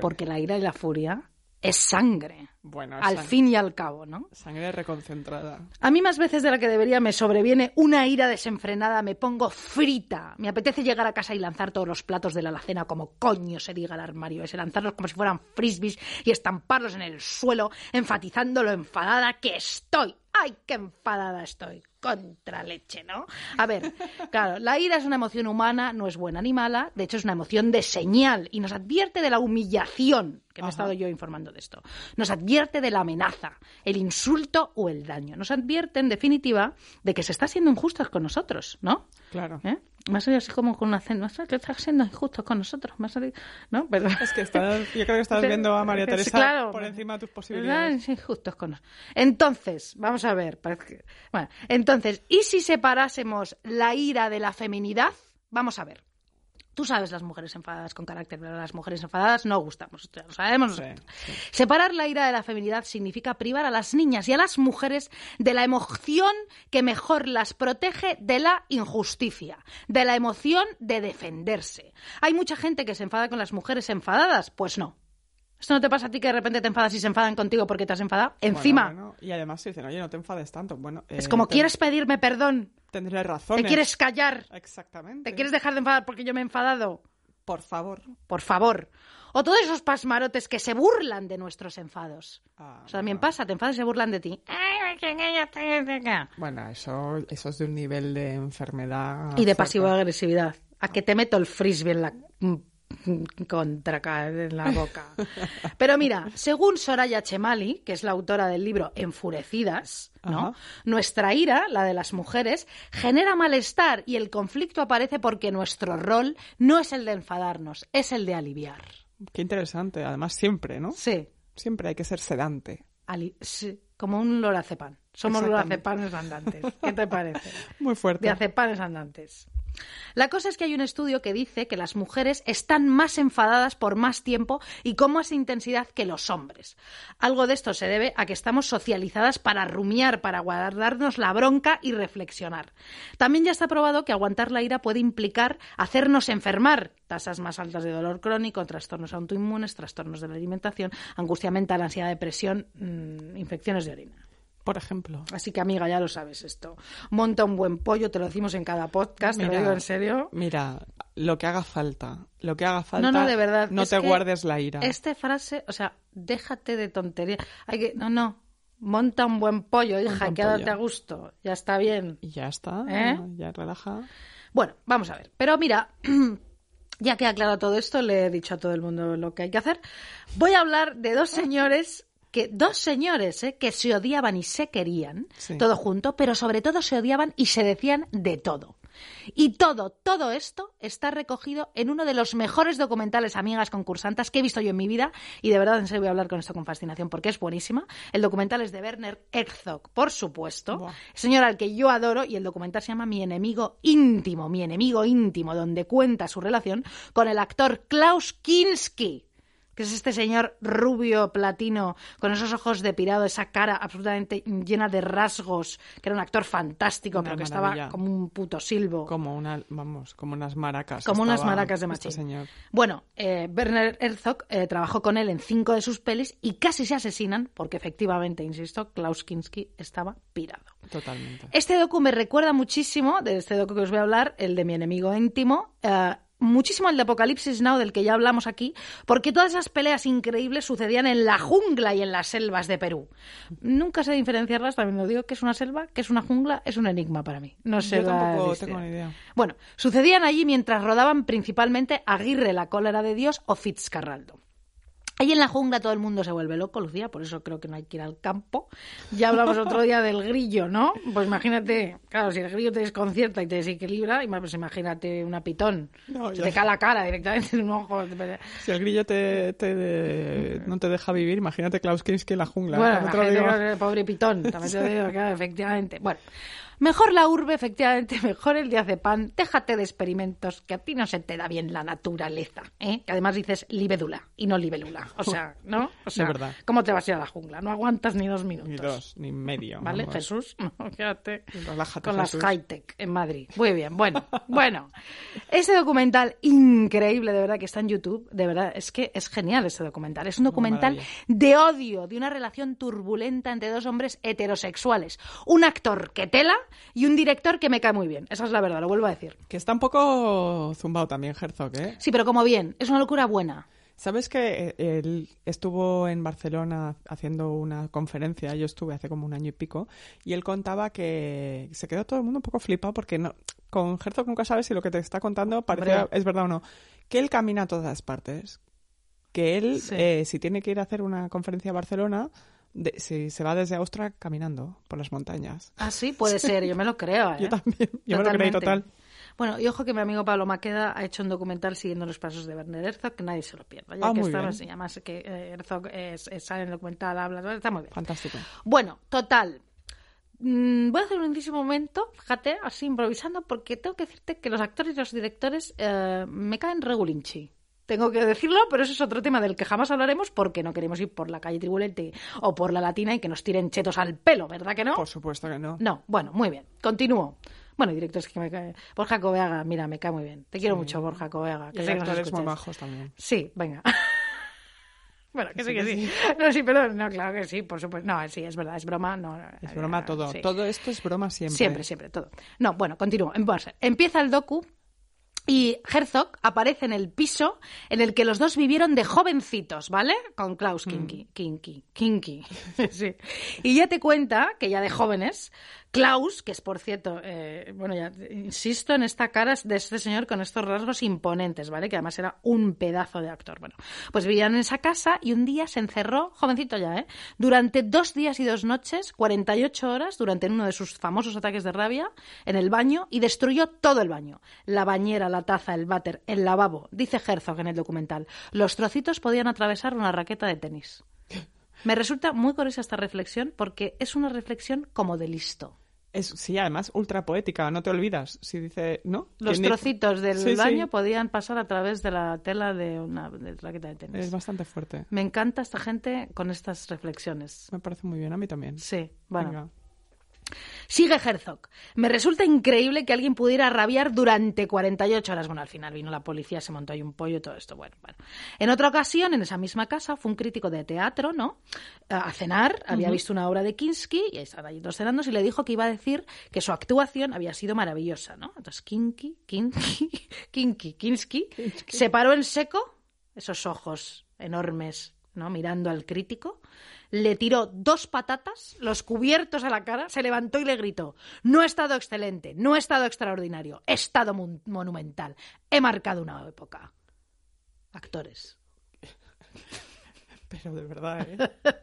Porque la ira y la furia es sangre, Bueno, al fin y al cabo, ¿no? Sangre reconcentrada. A mí más veces de la que debería me sobreviene una ira desenfrenada, me pongo frita. Me apetece llegar a casa y lanzar todos los platos de la alacena como coño se diga el armario ese, lanzarlos como si fueran frisbees y estamparlos en el suelo, enfatizando lo enfadada que estoy. ¡Ay, qué enfadada estoy! Contra leche, ¿no? A ver, claro, la ira es una emoción humana, no es buena ni mala, de hecho es una emoción de señal y nos advierte de la humillación, que me he estado yo informando de esto. Nos advierte de la amenaza, el insulto o el daño. Nos advierte, en definitiva, de que se está siendo injustos con nosotros, ¿no? Claro. ¿Eh? Me ha salido así como con una cena, que estás siendo injustos con nosotros, me ha salido, ¿no? Pero... Es que estás, yo creo que estás viendo a María Teresa claro. por encima de tus posibilidades. Injustos con nos- Entonces, vamos a ver. que- Bueno, entonces, ¿y si separásemos la ira de la feminidad? Vamos a ver. Tú sabes las mujeres enfadadas con carácter, pero las mujeres enfadadas no gustamos. Lo sabemos. Sí, nosotros. sí. Separar la ira de la feminidad significa privar a las niñas y a las mujeres de la emoción que mejor las protege de la injusticia, de la emoción de defenderse. Hay mucha gente que se enfada con las mujeres enfadadas. Pues no. ¿Esto no te pasa a ti que de repente te enfadas y se enfadan contigo porque te has enfadado? Encima, Bueno, bueno, y además dicen, oye, no te enfades tanto. Bueno, es eh, como, te- ¿quieres pedirme perdón? Tendré razón. ¿Te quieres callar? Exactamente. ¿Te quieres dejar de enfadar porque yo me he enfadado? Por favor. Por favor. O todos esos pasmarotes que se burlan de nuestros enfados. Ah, Eso también no. pasa, te enfadas y se burlan de ti. Bueno, eso, eso es de un nivel de enfermedad. Y de pasivo-agresividad. A que te meto el frisbee en la contra ca- en la boca. Pero mira, según Soraya Chemali, que es la autora del libro Enfurecidas, ¿no? Nuestra ira, la de las mujeres, genera malestar y el conflicto aparece porque nuestro rol no es el de enfadarnos, es el de aliviar. Qué interesante. Además, siempre, ¿no? Sí, Siempre hay que ser sedante. ali- sí, como un lorazepam. Somos lorazepanes andantes. ¿Qué te parece? Muy fuerte. de acepanes andantes. La cosa es que hay un estudio que dice que las mujeres están más enfadadas por más tiempo y con más intensidad que los hombres. Algo de esto se debe a que estamos socializadas para rumiar, para guardarnos la bronca y reflexionar. También ya está probado que aguantar la ira puede implicar hacernos enfermar. Tasas más altas de dolor crónico, trastornos autoinmunes, trastornos de la alimentación, angustia mental, ansiedad, depresión, mm, infecciones de orina. Por ejemplo. Así que, amiga, ya lo sabes esto. Monta un buen pollo, te lo decimos en cada podcast, te lo Mira, digo en serio. Mira, lo que haga falta. Lo que haga falta. No, no, de verdad. No es te guardes la ira. Esta frase, o sea, déjate de tontería. Hay que, no, no. Monta un buen pollo, hija, quédate a gusto. Ya está bien. Ya está. ¿Eh? Ya relaja. Bueno, vamos a ver. Pero mira, ya que he aclarado todo esto, le he dicho a todo el mundo lo que hay que hacer. Voy a hablar de dos señores que dos señores ¿eh? que se odiaban y se querían Sí. todo junto, pero sobre todo se odiaban y se decían de todo. Y todo, todo esto está recogido en uno de los mejores documentales Amigas Concursantas que he visto yo en mi vida y de verdad en serio voy a hablar con esto con fascinación porque es buenísima. El documental es de Werner Herzog, por supuesto, Buah. señor al que yo adoro y el documental se llama Mi enemigo íntimo, mi enemigo íntimo, donde cuenta su relación con el actor Klaus Kinski. Que es este señor rubio, platino, con esos ojos de pirado, esa cara absolutamente llena de rasgos, que era un actor fantástico, Una pero que maravilla. estaba como un puto silbo. Como una, vamos, como unas maracas. Como unas maracas de este machín. señor. Bueno, eh, Werner Herzog eh, trabajó con él en cinco de sus pelis y casi se asesinan porque efectivamente, insisto, Klaus Kinski estaba pirado. Totalmente. Este docu me recuerda muchísimo, de este docu que os voy a hablar, el de mi enemigo íntimo, eh, muchísimo el de Apocalipsis Now, del que ya hablamos aquí, porque todas esas peleas increíbles sucedían en la jungla y en las selvas de Perú. Nunca sé diferenciarlas, también lo digo, que es una selva, que es una jungla, es un enigma para mí. No sé Yo tampoco tengo ni idea. Bueno, sucedían allí mientras rodaban principalmente Aguirre, la cólera de Dios o Fitzcarraldo. Ahí en la jungla todo el mundo se vuelve loco, Lucía, por eso creo que no hay que ir al campo. Ya hablamos otro día del grillo, ¿no? Pues imagínate, claro, si el grillo te desconcierta y te desequilibra, pues imagínate una pitón. No, Se ya. te cae la cara directamente en un ojo. Si el grillo te, te de- no te deja vivir, imagínate Klaus Kinski en la jungla. Bueno, imagínate digo. el pobre pitón, también te digo, claro, efectivamente. Bueno, mejor la urbe, efectivamente, mejor el diazepam, déjate de experimentos, que a ti no se te da bien la naturaleza, ¿eh? Que además dices libélula y no libélula, o sea, ¿no? O sea, verdad. ¿cómo te vas a ir a la jungla? No aguantas ni dos minutos. Ni dos, ni medio. ¿Vale, vamos. Jesús? No, quédate Relájate, con Jesús. las high-tech en Madrid. Muy bien, bueno, bueno. Ese documental increíble, de verdad, que está en YouTube, de verdad, es que es genial ese documental. Es un documental de odio, de una relación turbulenta entre dos hombres heterosexuales. Un actor que tela y un director que me cae muy bien. Esa es la verdad, lo vuelvo a decir. Que está un poco zumbado también Herzog, ¿eh? Sí, pero como bien, es una locura buena. ¿Sabes que eh, él estuvo en Barcelona haciendo una conferencia? Yo estuve hace como un año y pico. Y él contaba que se quedó todo el mundo un poco flipado porque no, con Herzog nunca sabes si lo que te está contando parece, es verdad o no. Que él camina a todas partes. Que él, Sí. eh, si tiene que ir a hacer una conferencia a Barcelona, de- si se va desde Austria caminando por las montañas. Ah, sí, puede ser, yo me lo creo. ¿eh? Yo también, yo me lo creí total. Bueno, y ojo que mi amigo Pablo Maqueda ha hecho un documental siguiendo los pasos de Werner Herzog, que nadie se lo pierda. Ya Ah, que muy bien. así, además que eh, Herzog es- es- sale en el documental, habla, está muy bien. Fantástico. Bueno, total. Mm, voy a hacer un inicio momento, fíjate, así improvisando, porque tengo que decirte que los actores y los directores eh, me caen regulinchi. Tengo que decirlo, pero eso es otro tema del que jamás hablaremos porque no queremos ir por la calle Tribulete o por la Latina y que nos tiren chetos al pelo, ¿verdad que no? Por supuesto que no. No, bueno, muy bien. Continúo. Bueno, directores que me cae. Borja Coveaga, mira, me cae muy bien. Te quiero mucho, Borja Coveaga. Que actores muy majos también. Sí, venga. bueno, que sí, que sí. No, sí, perdón. No, claro que sí, por supuesto. No, sí, es verdad, es broma. No, Es broma todo. sí. Todo esto es broma siempre. Siempre, siempre, todo. No, bueno, continúo. Empieza el docu y Herzog aparece en el piso en el que los dos vivieron de jovencitos, ¿vale? Con Klaus Kinky. Kinky. Kinky. sí. Y ya te cuenta que ya de jóvenes, Klaus, que es por cierto, eh, bueno, ya insisto en esta cara de este señor con estos rasgos imponentes, ¿vale? Que además era un pedazo de actor. Bueno, pues vivían en esa casa y un día se encerró, jovencito ya, ¿eh? Durante dos días y dos noches, 48 horas, durante uno de sus famosos ataques de rabia, en el baño y destruyó todo el baño. La bañera, la taza, el váter, el lavabo. Dice Herzog en el documental. Los trocitos podían atravesar una raqueta de tenis. Me resulta muy curiosa esta reflexión porque es una reflexión como de listo. Es, sí, además ultra poética, no te olvidas. Si dice, ¿no? Los ¿Quién di- trocitos del Sí, sí. baño podían pasar a través de la tela de una de raqueta de tenis. Es bastante fuerte. Me encanta esta gente con estas reflexiones. Me parece muy bien, a mí también. Sí, bueno. Venga. Sigue Herzog. Me resulta increíble que alguien pudiera rabiar durante 48 horas. Bueno, al final vino la policía, se montó ahí un pollo y todo esto. Bueno, bueno. En otra ocasión, en esa misma casa, fue un crítico de teatro, ¿no? A cenar, había visto una obra de Kinski y estaban allí todos cenando y le dijo que iba a decir que su actuación había sido maravillosa, ¿no? Entonces, Kinky, Kinky, Kinky, Kinski, se paró en seco, esos ojos enormes, ¿no? Mirando al crítico, le tiró dos patatas, los cubiertos a la cara, se levantó y le gritó: No he estado excelente, no he estado extraordinario, he estado mon- monumental, he marcado una época. Actores. Pero de verdad, ¿eh?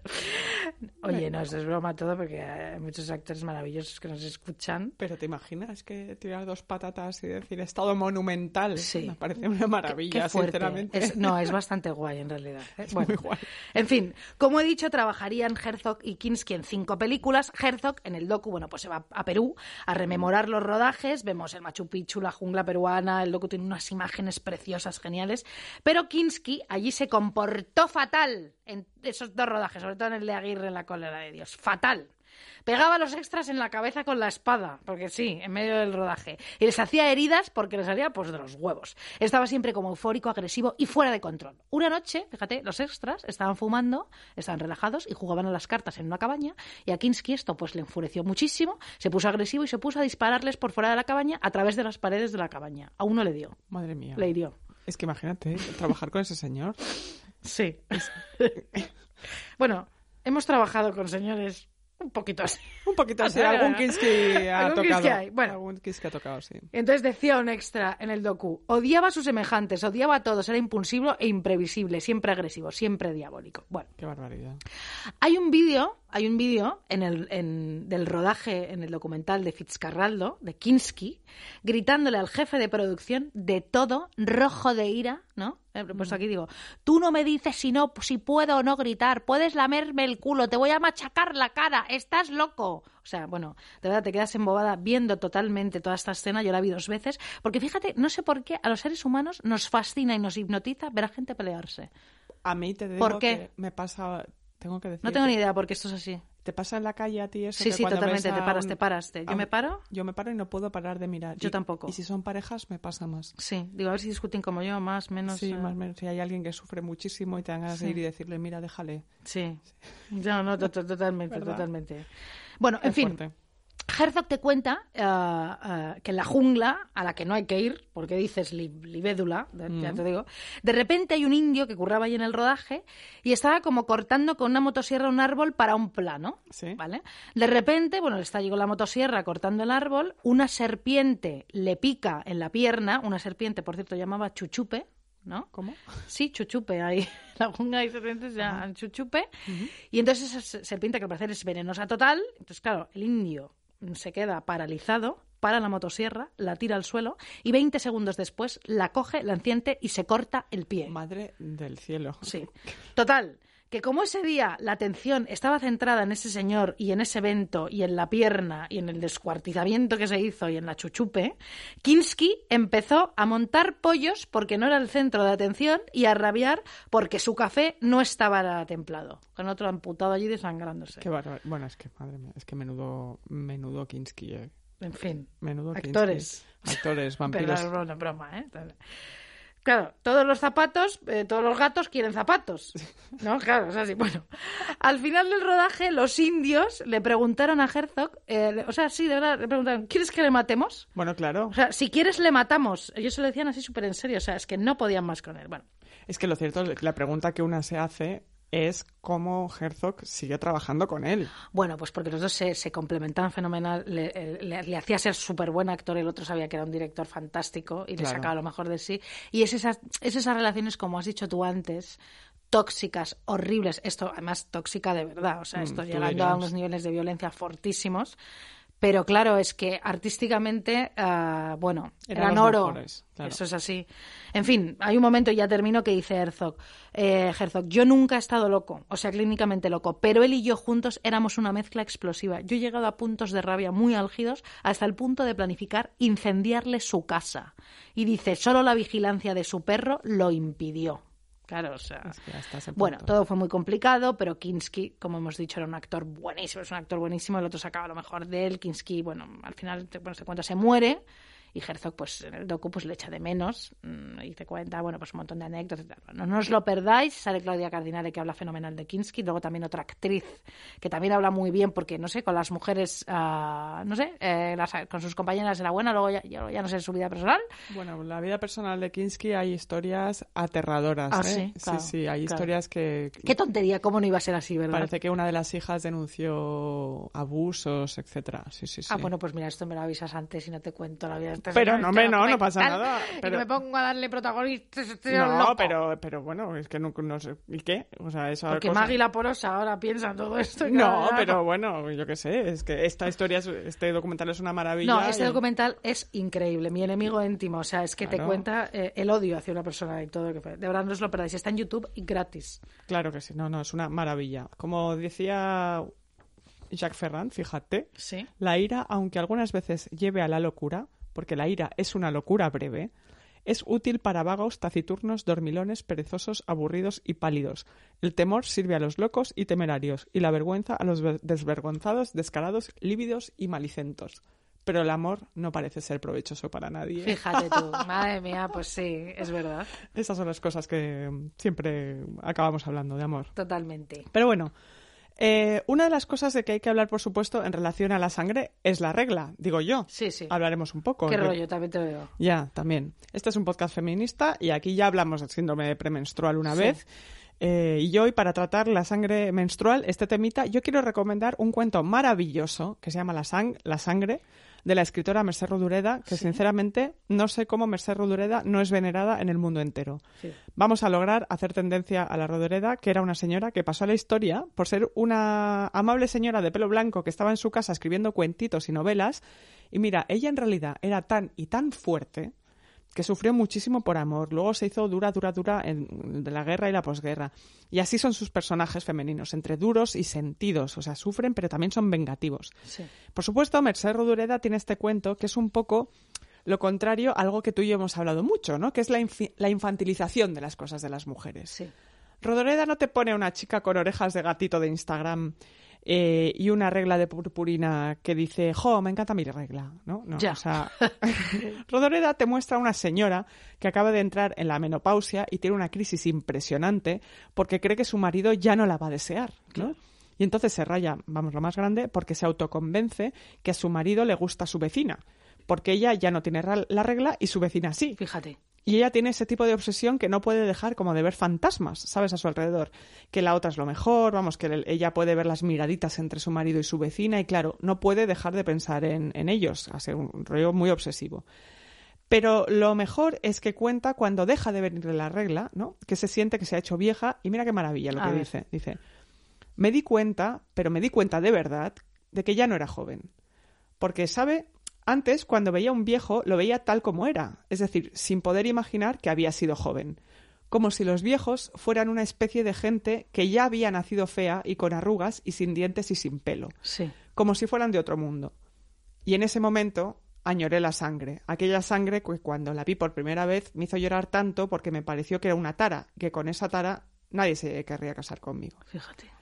Oye, no, eso es broma todo porque hay muchos actores maravillosos que nos escuchan. Pero te imaginas que tirar dos patatas y decir estado monumental. Sí. Me parece una maravilla, Qué sinceramente. Es- no, es bastante guay en realidad. ¿eh? Bueno, muy guay. En fin, como he dicho, trabajarían Herzog y Kinski en cinco películas. Herzog en el docu, bueno, pues se va a Perú a rememorar los rodajes. Vemos el Machu Picchu, la jungla peruana. El docu tiene unas imágenes preciosas, geniales. Pero Kinski allí se comportó fatal en esos dos rodajes, sobre todo en el de Aguirre en la cólera de Dios. Fatal. Pegaba a los extras en la cabeza con la espada, porque sí, en medio del rodaje. Y les hacía heridas porque les salía pues de los huevos. Estaba siempre como eufórico, agresivo y fuera de control. Una noche, fíjate, los extras estaban fumando, estaban relajados y jugaban a las cartas en una cabaña. Y a Kinski esto pues le enfureció muchísimo, se puso agresivo y se puso a dispararles por fuera de la cabaña a través de las paredes de la cabaña. A uno le dio, Madre mía. le hirió. Es que imagínate, trabajar con ese señor. Sí. bueno, hemos trabajado con señores un poquito así. Un poquito así, Ah, algún ah, Kinski ha algún tocado. Hay, bueno. Algún Kinski ha tocado, sí. Entonces decía un extra en el docu, odiaba a sus semejantes, odiaba a todos, era impulsivo e imprevisible, siempre agresivo, siempre diabólico. Bueno, Qué barbaridad. hay un vídeo, hay un vídeo en el en- del rodaje en el documental de Fitzcarraldo, de Kinski, gritándole al jefe de producción de todo, rojo de ira, ¿no? He puesto aquí digo, tú no me dices si no, si puedo o no gritar, puedes lamerme el culo, te voy a machacar la cara, estás loco. O sea, bueno, de verdad te quedas embobada viendo totalmente toda esta escena, yo la vi dos veces, porque fíjate, no sé por qué a los seres humanos nos fascina y nos hipnotiza ver a gente pelearse. A mí te digo ¿Por qué? que me pasa... Tengo que decir... No tengo ni idea porque esto es así. ¿Te pasa en la calle a ti eso? Sí, que sí, totalmente, te paras, un- te paras. te- Yo un- me paro, Yo me paro y no puedo parar de mirar. Yo Y- tampoco. Y si son parejas, me pasa más. sí, digo, a ver si discuten como yo, más, menos. sí, eh, más menos. Si hay alguien que sufre muchísimo y te dan ganas de Sí. ir y decirle, mira, déjale. Sí. No, no, to- totalmente, totalmente. Bueno, en Es fin, fuerte. Herzog te cuenta ah, ah, que en la jungla, a la que no hay que ir, porque dices li- libédula, de- ya te digo, de repente hay un indio que curraba ahí en el rodaje y estaba como cortando con una motosierra un árbol para un plano. Sí. ¿Vale? De repente, bueno, le está llegó la motosierra cortando el árbol, una serpiente le pica en la pierna, una serpiente, por cierto, llamaba chuchupe, ¿no? ¿Cómo? Sí, chuchupe, ahí la jungla hay serpientes ya chuchupe. Y entonces esa se- serpiente que al parecer es venenosa total, entonces claro, el indio se queda paralizado, para la motosierra, la tira al suelo y 20 segundos después la coge, la enciende y se corta el pie. Madre del cielo. Sí. Total, que como ese día la atención estaba centrada en ese señor y en ese evento y en la pierna y en el descuartizamiento que se hizo y en la chuchupe, Kinski empezó a montar pollos porque no era el centro de atención y a rabiar porque su café no estaba templado, con otro amputado allí desangrándose. Qué bárbaro. Bueno, es que, madre mía, es que menudo, menudo Kinski, eh. En fin, Menudo Kinski. actores. Actores, Pero vampiros. es broma, broma, ¿eh? Claro, todos los zapatos, eh, todos los gatos quieren zapatos. ¿No? Claro, es así. Bueno, al final del rodaje, los indios le preguntaron a Herzog, eh, o sea, sí, de verdad, le preguntaron, ¿quieres que le matemos? Bueno, claro. O sea, si quieres, le matamos. Ellos se lo decían así súper en serio, o sea, es que no podían más con él. Bueno, Es que lo cierto la pregunta que una se hace es cómo Herzog sigue trabajando con él. Bueno, pues porque los dos se, se complementaban fenomenal. Le, le- le hacía ser súper buen actor, el otro sabía que era un director fantástico y le Claro. sacaba lo mejor de sí. Y es esas, es esas relaciones, como has dicho tú antes, tóxicas, horribles. Esto, además, tóxica de verdad. O sea, Mm, esto llegando a unos niveles de violencia fortísimos. Pero claro, es que artísticamente, ah, bueno, Eran oro. mejores, claro. Eso es así. En fin, hay un momento, y ya termino, que dice Herzog. eh, Herzog, yo nunca he estado loco, o sea, clínicamente loco, pero él y yo juntos éramos una mezcla explosiva. Yo he llegado a puntos de rabia muy álgidos hasta el punto de planificar incendiarle su casa. Y dice, solo la vigilancia de su perro lo impidió. Claro, o sea. Es que hasta ese Bueno, todo fue muy complicado, pero Kinski, como hemos dicho, era un actor buenísimo, es un actor buenísimo, el otro sacaba lo mejor de él. Kinski, bueno, al final, bueno, se cuenta, se muere. Y Herzog, pues en el docu, pues le echa de menos mm, y te cuenta, bueno, pues un montón de anécdotas y tal. No, no os lo perdáis, sale Claudia Cardinale que habla fenomenal de Kinski, luego también otra actriz que también habla muy bien porque, no sé, con las mujeres, ah, no sé, eh, las- con sus compañeras era buena, luego ya, ya, ya no sé, su vida personal. Bueno, la vida personal de Kinski hay historias aterradoras. Ah, ¿eh? sí, claro, sí, sí, hay claro. historias que Qué tontería, cómo no iba a ser así, ¿verdad? parece que una de las hijas denunció abusos, etcétera. Sí, sí, sí. Ah, bueno, pues mira, esto me lo avisas antes y no te cuento la vida. Entonces, Pero no, hombre, no, no pasa nada, Y pero- que me pongo a darle protagonistas. estoy No, loco. pero, pero bueno, es que no, no sé. ¿Y qué? O sea, esa Porque cosa- Maggie la porosa ahora piensa en todo esto. y No, pero bueno, yo qué sé, es que esta historia, es- este documental es una maravilla. No, este y- documental es increíble. Mi enemigo íntimo. O sea, es que te cuenta eh, el odio hacia una persona y todo. lo que fue. De verdad, no os lo perdáis. Está en YouTube y gratis. Claro que sí, no, no, es una maravilla. Como decía Jacques Ferrand, fíjate, Sí. la ira, aunque algunas veces lleve a la locura, porque la ira es una locura breve, es útil para vagos, taciturnos, dormilones, perezosos, aburridos y pálidos. El temor sirve a los locos y temerarios, y la vergüenza a los ver- desvergonzados, descarados, lívidos y malicentos. Pero el amor no parece ser provechoso para nadie. Fíjate tú. Madre mía, pues sí, es verdad. Esas son las cosas que siempre acabamos hablando de amor. Totalmente. Pero bueno, eh, una de las cosas de que hay que hablar, por supuesto, en relación a la sangre es la regla, digo yo. Sí, sí. Hablaremos un poco. Qué rollo, también te digo. Ya, también. Este es un podcast feminista y aquí ya hablamos del síndrome premenstrual una Sí. vez. Eh, y hoy, para tratar la sangre menstrual, este temita, yo quiero recomendar un cuento maravilloso que se llama La, sang- la sangre, de la escritora Mercè Rodoreda, que sinceramente no sé cómo Mercè Rodoreda no es venerada en el mundo entero. Sí. Vamos a lograr hacer tendencia a la Rodoreda, que era una señora que pasó a la historia por ser una amable señora de pelo blanco que estaba en su casa escribiendo cuentitos y novelas. Y mira, ella en realidad era tan y tan fuerte que sufrió muchísimo por amor. Luego se hizo dura, dura, dura en de la guerra y la posguerra. Y así son sus personajes femeninos, entre duros y sentidos. O sea, sufren, pero también son vengativos. Sí. Por supuesto, Merced Rodoreda tiene este cuento que es un poco lo contrario a algo que tú y yo hemos hablado mucho, ¿no? Que es la, la infantilización de las cosas de las mujeres. Sí. Rodoreda no te pone una chica con orejas de gatito de Instagram eh, y una regla de purpurina que dice, jo, me encanta mi regla, ¿no? no Ya. O sea, Rodoreda te muestra a una señora que acaba de entrar en la menopausia y tiene una crisis impresionante porque cree que su marido ya no la va a desear, ¿no? Y entonces se raya, vamos, lo más grande, porque se autoconvence que a su marido le gusta su vecina, porque ella ya no tiene la regla y su vecina sí. Fíjate. Y ella tiene ese tipo de obsesión que no puede dejar como de ver fantasmas, ¿sabes? A su alrededor. Que la otra es lo mejor, vamos, que el- ella puede ver las miraditas entre su marido y su vecina y claro, no puede dejar de pensar en, en ellos, ser un rollo muy obsesivo. Pero lo mejor es que cuenta cuando deja de venirle la regla, ¿no? Que se siente que se ha hecho vieja y mira qué maravilla lo A que ver. dice. Dice, me di cuenta, pero me di cuenta de verdad, de que ya no era joven. Porque, ¿sabe? Antes, cuando veía a un viejo, lo veía tal como era, es decir, sin poder imaginar que había sido joven. Como si los viejos fueran una especie de gente que ya había nacido fea y con arrugas y sin dientes y sin pelo. Sí. Como si fueran de otro mundo. Y en ese momento añoré la sangre, aquella sangre que cuando la vi por primera vez me hizo llorar tanto porque me pareció que era una tara, que con esa tara nadie se querría casar conmigo. Fíjate.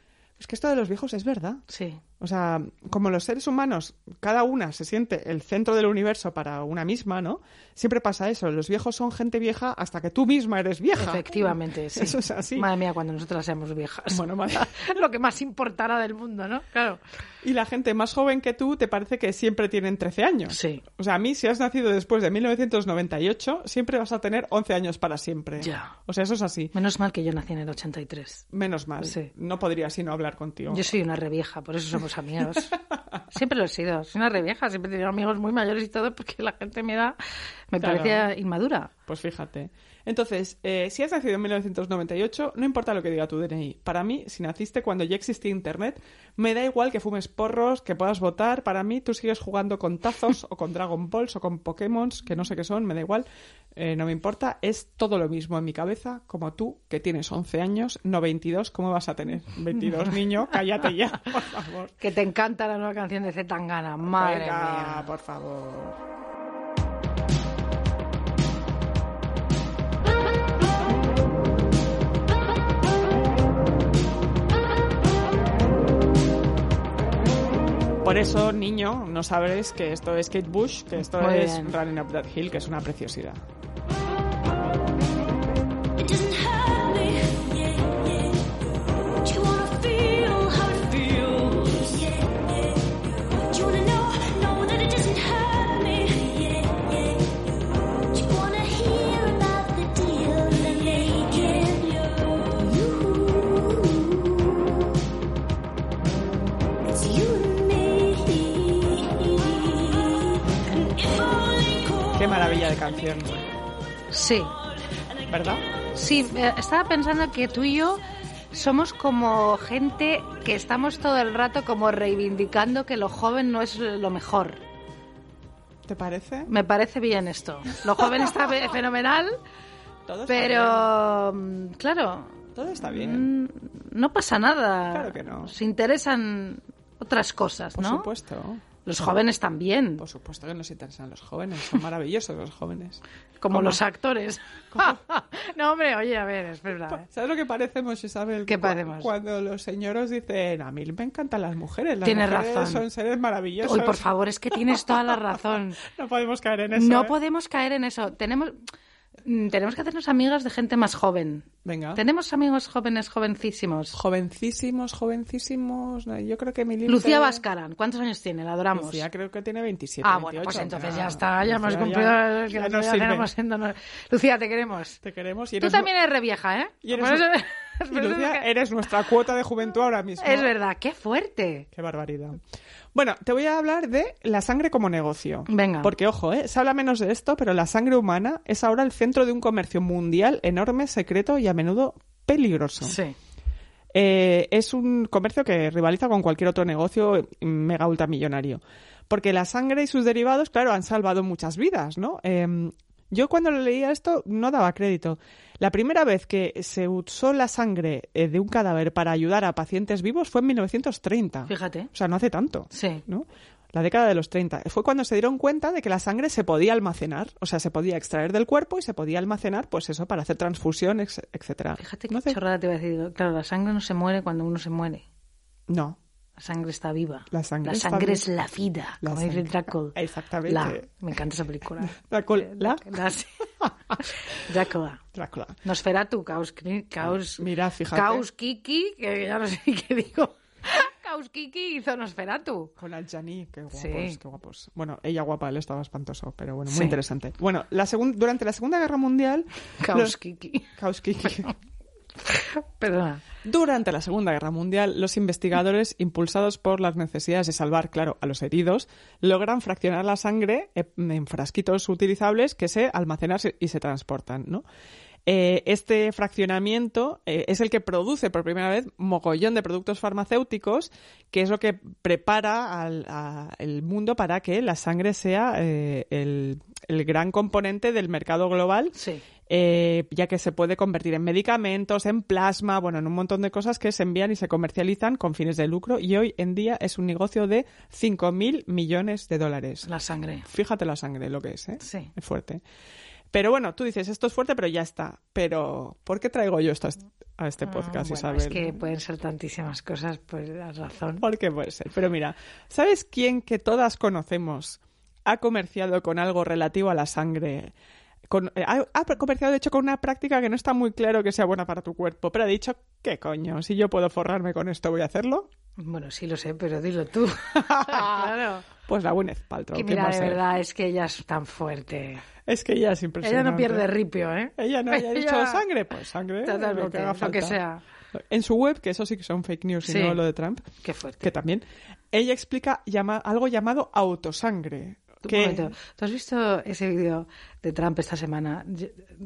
Es que esto de los viejos es verdad. Sí. O sea, como los seres humanos, cada una se siente el centro del universo para una misma, ¿no? Siempre pasa eso. Los viejos son gente vieja hasta que tú misma eres vieja. Efectivamente, sí. Eso es así. Madre mía, cuando nosotras seamos viejas. Bueno, madre. Lo que más importará del mundo, ¿no? Claro. Y la gente más joven que tú te parece que siempre tienen 13 años. Sí. O sea, a mí, si has nacido después de 1998, siempre vas a tener 11 años para siempre. Ya. O sea, eso es así. Menos mal que yo nací en el 83. Menos mal. Sí. No podría sino hablar contigo. Yo soy una revieja, por eso somos amigos. Siempre lo he sido. Soy una revieja, siempre he tenido amigos muy mayores y todo porque la gente me da... Me Claro. parecía inmadura. Pues fíjate. Entonces, eh, si has nacido en 1998, no importa lo que diga tu DNI. Para mí, si naciste cuando ya existía Internet, me da igual que fumes porros, que puedas votar. Para mí, tú sigues jugando con tazos o con Dragon Balls o con Pokémon, que no sé qué son, me da igual. Eh, no me importa. Es todo lo mismo en mi cabeza, como tú, que tienes 11 años, no 22. ¿Cómo vas a tener 22, niño? Cállate ya, por favor. Que te encanta la nueva canción de Zetangana. Madre Venga, mía. por favor. Por eso, niño, no sabes que esto es Kate Bush, que esto Muy es bien. Running Up That Hill, que es una preciosidad. De canción, Sí, ¿verdad? sí, eh, estaba pensando que tú y yo somos como gente que estamos todo el rato como reivindicando que lo joven no es lo mejor. ¿Te parece? Me parece bien esto. Lo joven está fe- fenomenal, Todo está pero mm, claro. Todo está bien. mm, no pasa nada. Claro que no. Se interesan otras cosas, Por ¿no? supuesto. Los jóvenes también, Por supuesto que nos interesan los jóvenes. Son maravillosos los jóvenes. como ¿Cómo? los actores. no, hombre, oye, a ver, es verdad. ¿eh? ¿Sabes lo que parecemos, Isabel? ¿Qué parecemos? Cuando los señores dicen, a mí me encantan las mujeres. Las Tienes mujeres razón. son seres maravillosos. Uy, por favor, es que tienes toda la razón. No podemos caer en eso. no ¿eh? podemos caer en eso. Tenemos, tenemos que hacernos amigas de gente más joven. Venga. Tenemos amigos jóvenes, jovencísimos. Jovencísimos, jovencísimos. no, Yo creo que mi límite- Lucía Vascaran, ¿cuántos años tiene? La adoramos. Lucía creo que tiene 27, ah, bueno, 28, pues entonces ya. ya está, ya hemos Lucía cumplido ya- el que ya nos ya Lucía, te queremos. Te queremos y Tú eres también eres re vieja, ¿eh? Y eres Y eres nuestra cuota de juventud ahora mismo. Es verdad, qué fuerte. Qué barbaridad. Bueno, te voy a hablar de la sangre como negocio. Venga. Porque, ojo, ¿eh? se habla menos de esto, pero la sangre humana es ahora el centro de un comercio mundial enorme, secreto y a menudo peligroso. Sí. Eh, es un comercio que rivaliza con cualquier otro negocio mega ultramillonario. Porque la sangre y sus derivados, claro, han salvado muchas vidas, ¿no? Eh, yo cuando leía esto no daba crédito. La primera vez que se usó la sangre eh, de un cadáver para ayudar a pacientes vivos fue en 1930. Fíjate. O sea, no hace tanto. Sí. ¿no? La década de los 30. Fue cuando se dieron cuenta de que la sangre se podía almacenar. O sea, se podía extraer del cuerpo y se podía almacenar, pues eso, para hacer transfusión, etcétera. Fíjate qué No chorrada te iba a decir. Claro, la sangre no se muere cuando uno se muere. No. La sangre está viva. La sangre La sangre es la vida, La como dice sangre. Drácula. Exactamente. La. Me encanta esa película. Drácula. ¿La? La- sí. Drácula. Drácula. Nosferatu, Caus, Caus, Mira, fíjate. Caus Kiki, que ya no sé qué digo. Caus Kiki hizo Nosferatu. Con Aljani, qué guapos, Sí. qué guapos. Bueno, ella guapa, él estaba espantoso, pero bueno, muy Sí. interesante. Bueno, la durante la Segunda Guerra Mundial... Caus los- Kiki. Caus Kiki. Perdona. Durante la Segunda Guerra Mundial, los investigadores, impulsados por las necesidades de salvar, claro, a los heridos, logran fraccionar la sangre en frasquitos utilizables que se almacenan y se transportan, ¿no? Eh, este fraccionamiento eh, es el que produce por primera vez mogollón de productos farmacéuticos, que es lo que prepara al a- el mundo para que la sangre sea eh, el, el gran componente del mercado global Sí. eh, ya que se puede convertir en medicamentos, en plasma, bueno, en un montón de cosas que se envían y se comercializan con fines de lucro y hoy en día es un negocio de 5.000 millones de dólares. La sangre. Fíjate la sangre, lo que es, ¿eh? Sí. Es fuerte. Pero bueno, tú dices, esto es fuerte, pero ya está. Pero, ¿por qué traigo yo esto a este- a este podcast, Ah, bueno, Isabel? es que pueden ser tantísimas cosas, pues has razón. ¿Por qué puede ser? Pero mira, ¿sabes quién que todas conocemos ha comerciado con algo relativo a la sangre? Con- eh, ha, ha comerciado, de hecho, con una práctica que no está muy claro que sea buena para tu cuerpo, pero ha dicho, ¿qué coño? Si yo puedo forrarme con esto, voy a hacerlo. Bueno, sí lo sé, pero dilo tú. claro. Pues la Gwyneth Paltrow. Que ¿quién mira, de verdad, es que ella es tan fuerte. Es que ella es Ella impresionante. no pierde ripio, ¿eh? Ella no haya Ella- dicho sangre, pues sangre, lo Totalmente, que haga lo que falta. sea. En su web, que eso sí que son fake news y Sí. no lo de Trump, Qué fuerte. que también, ella explica llama, algo llamado autosangre. Un Que, momento, ¿Tú has visto ese vídeo de Trump esta semana?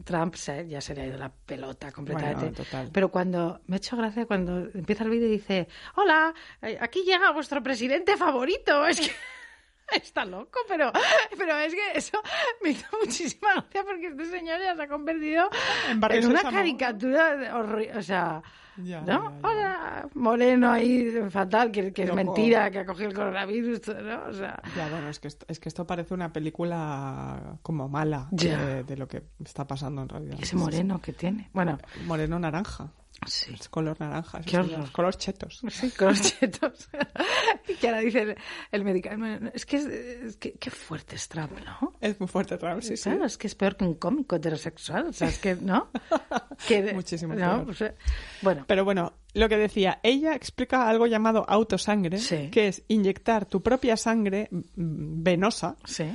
Trump se- ya se le ha ido la pelota completamente. Bueno, total. Pero cuando me ha hecho gracia cuando empieza el vídeo y dice, hola, eh, aquí llega vuestro presidente favorito. Es que está loco, pero, pero es que eso me hizo muchísima gracia porque este señor ya se ha convertido En una caricatura de horri- O sea, Ya, ¿no? ya, ya. Hola, moreno ahí, fatal, que, que es mentira, que ha cogido el coronavirus, ¿no? O sea... Ya, bueno, es que, esto, es que esto parece una película como mala de, de lo que está pasando en realidad. Ese moreno que tiene. Bueno, Moreno naranja. Sí. Es color naranja. Qué horror. Color chetos. Sí, con los chetos. y ahora dice el, el médico, es que, es, es que qué fuerte es Trump, ¿no? Es muy fuerte Trump, sí, sí. Claro, es que es peor que un cómico heterosexual, o sea, es que, ¿no? Que- Muchísimo ¿no? peor. Bueno, Pero bueno, lo que decía, ella explica algo llamado autosangre, Sí. que es inyectar tu propia sangre mm, venosa sí.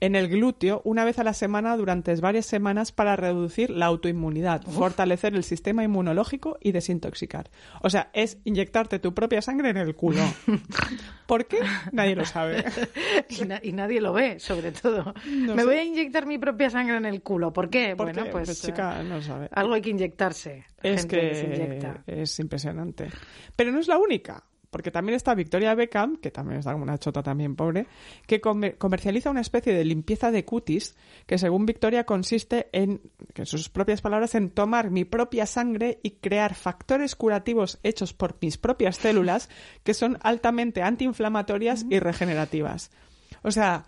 En el glúteo una vez a la semana durante varias semanas para reducir la autoinmunidad, fortalecer el sistema inmunológico y desintoxicar. O sea, es inyectarte tu propia sangre en el culo. ¿Por qué? Nadie lo sabe. Y, na- y nadie lo ve, sobre todo. No Me sé. voy a inyectar mi propia sangre en el culo. ¿Por qué? ¿Por bueno, qué? pues, Pues, chica, no sabe. algo hay que inyectarse. Es Gente se que inyecta. es impresionante. Pero no es la única, porque también está Victoria Beckham, que también está como una chota también pobre, que comer- comercializa una especie de limpieza de cutis que según Victoria consiste en, que en sus propias palabras, en tomar mi propia sangre y crear factores curativos hechos por mis propias células que son altamente antiinflamatorias y regenerativas. O sea,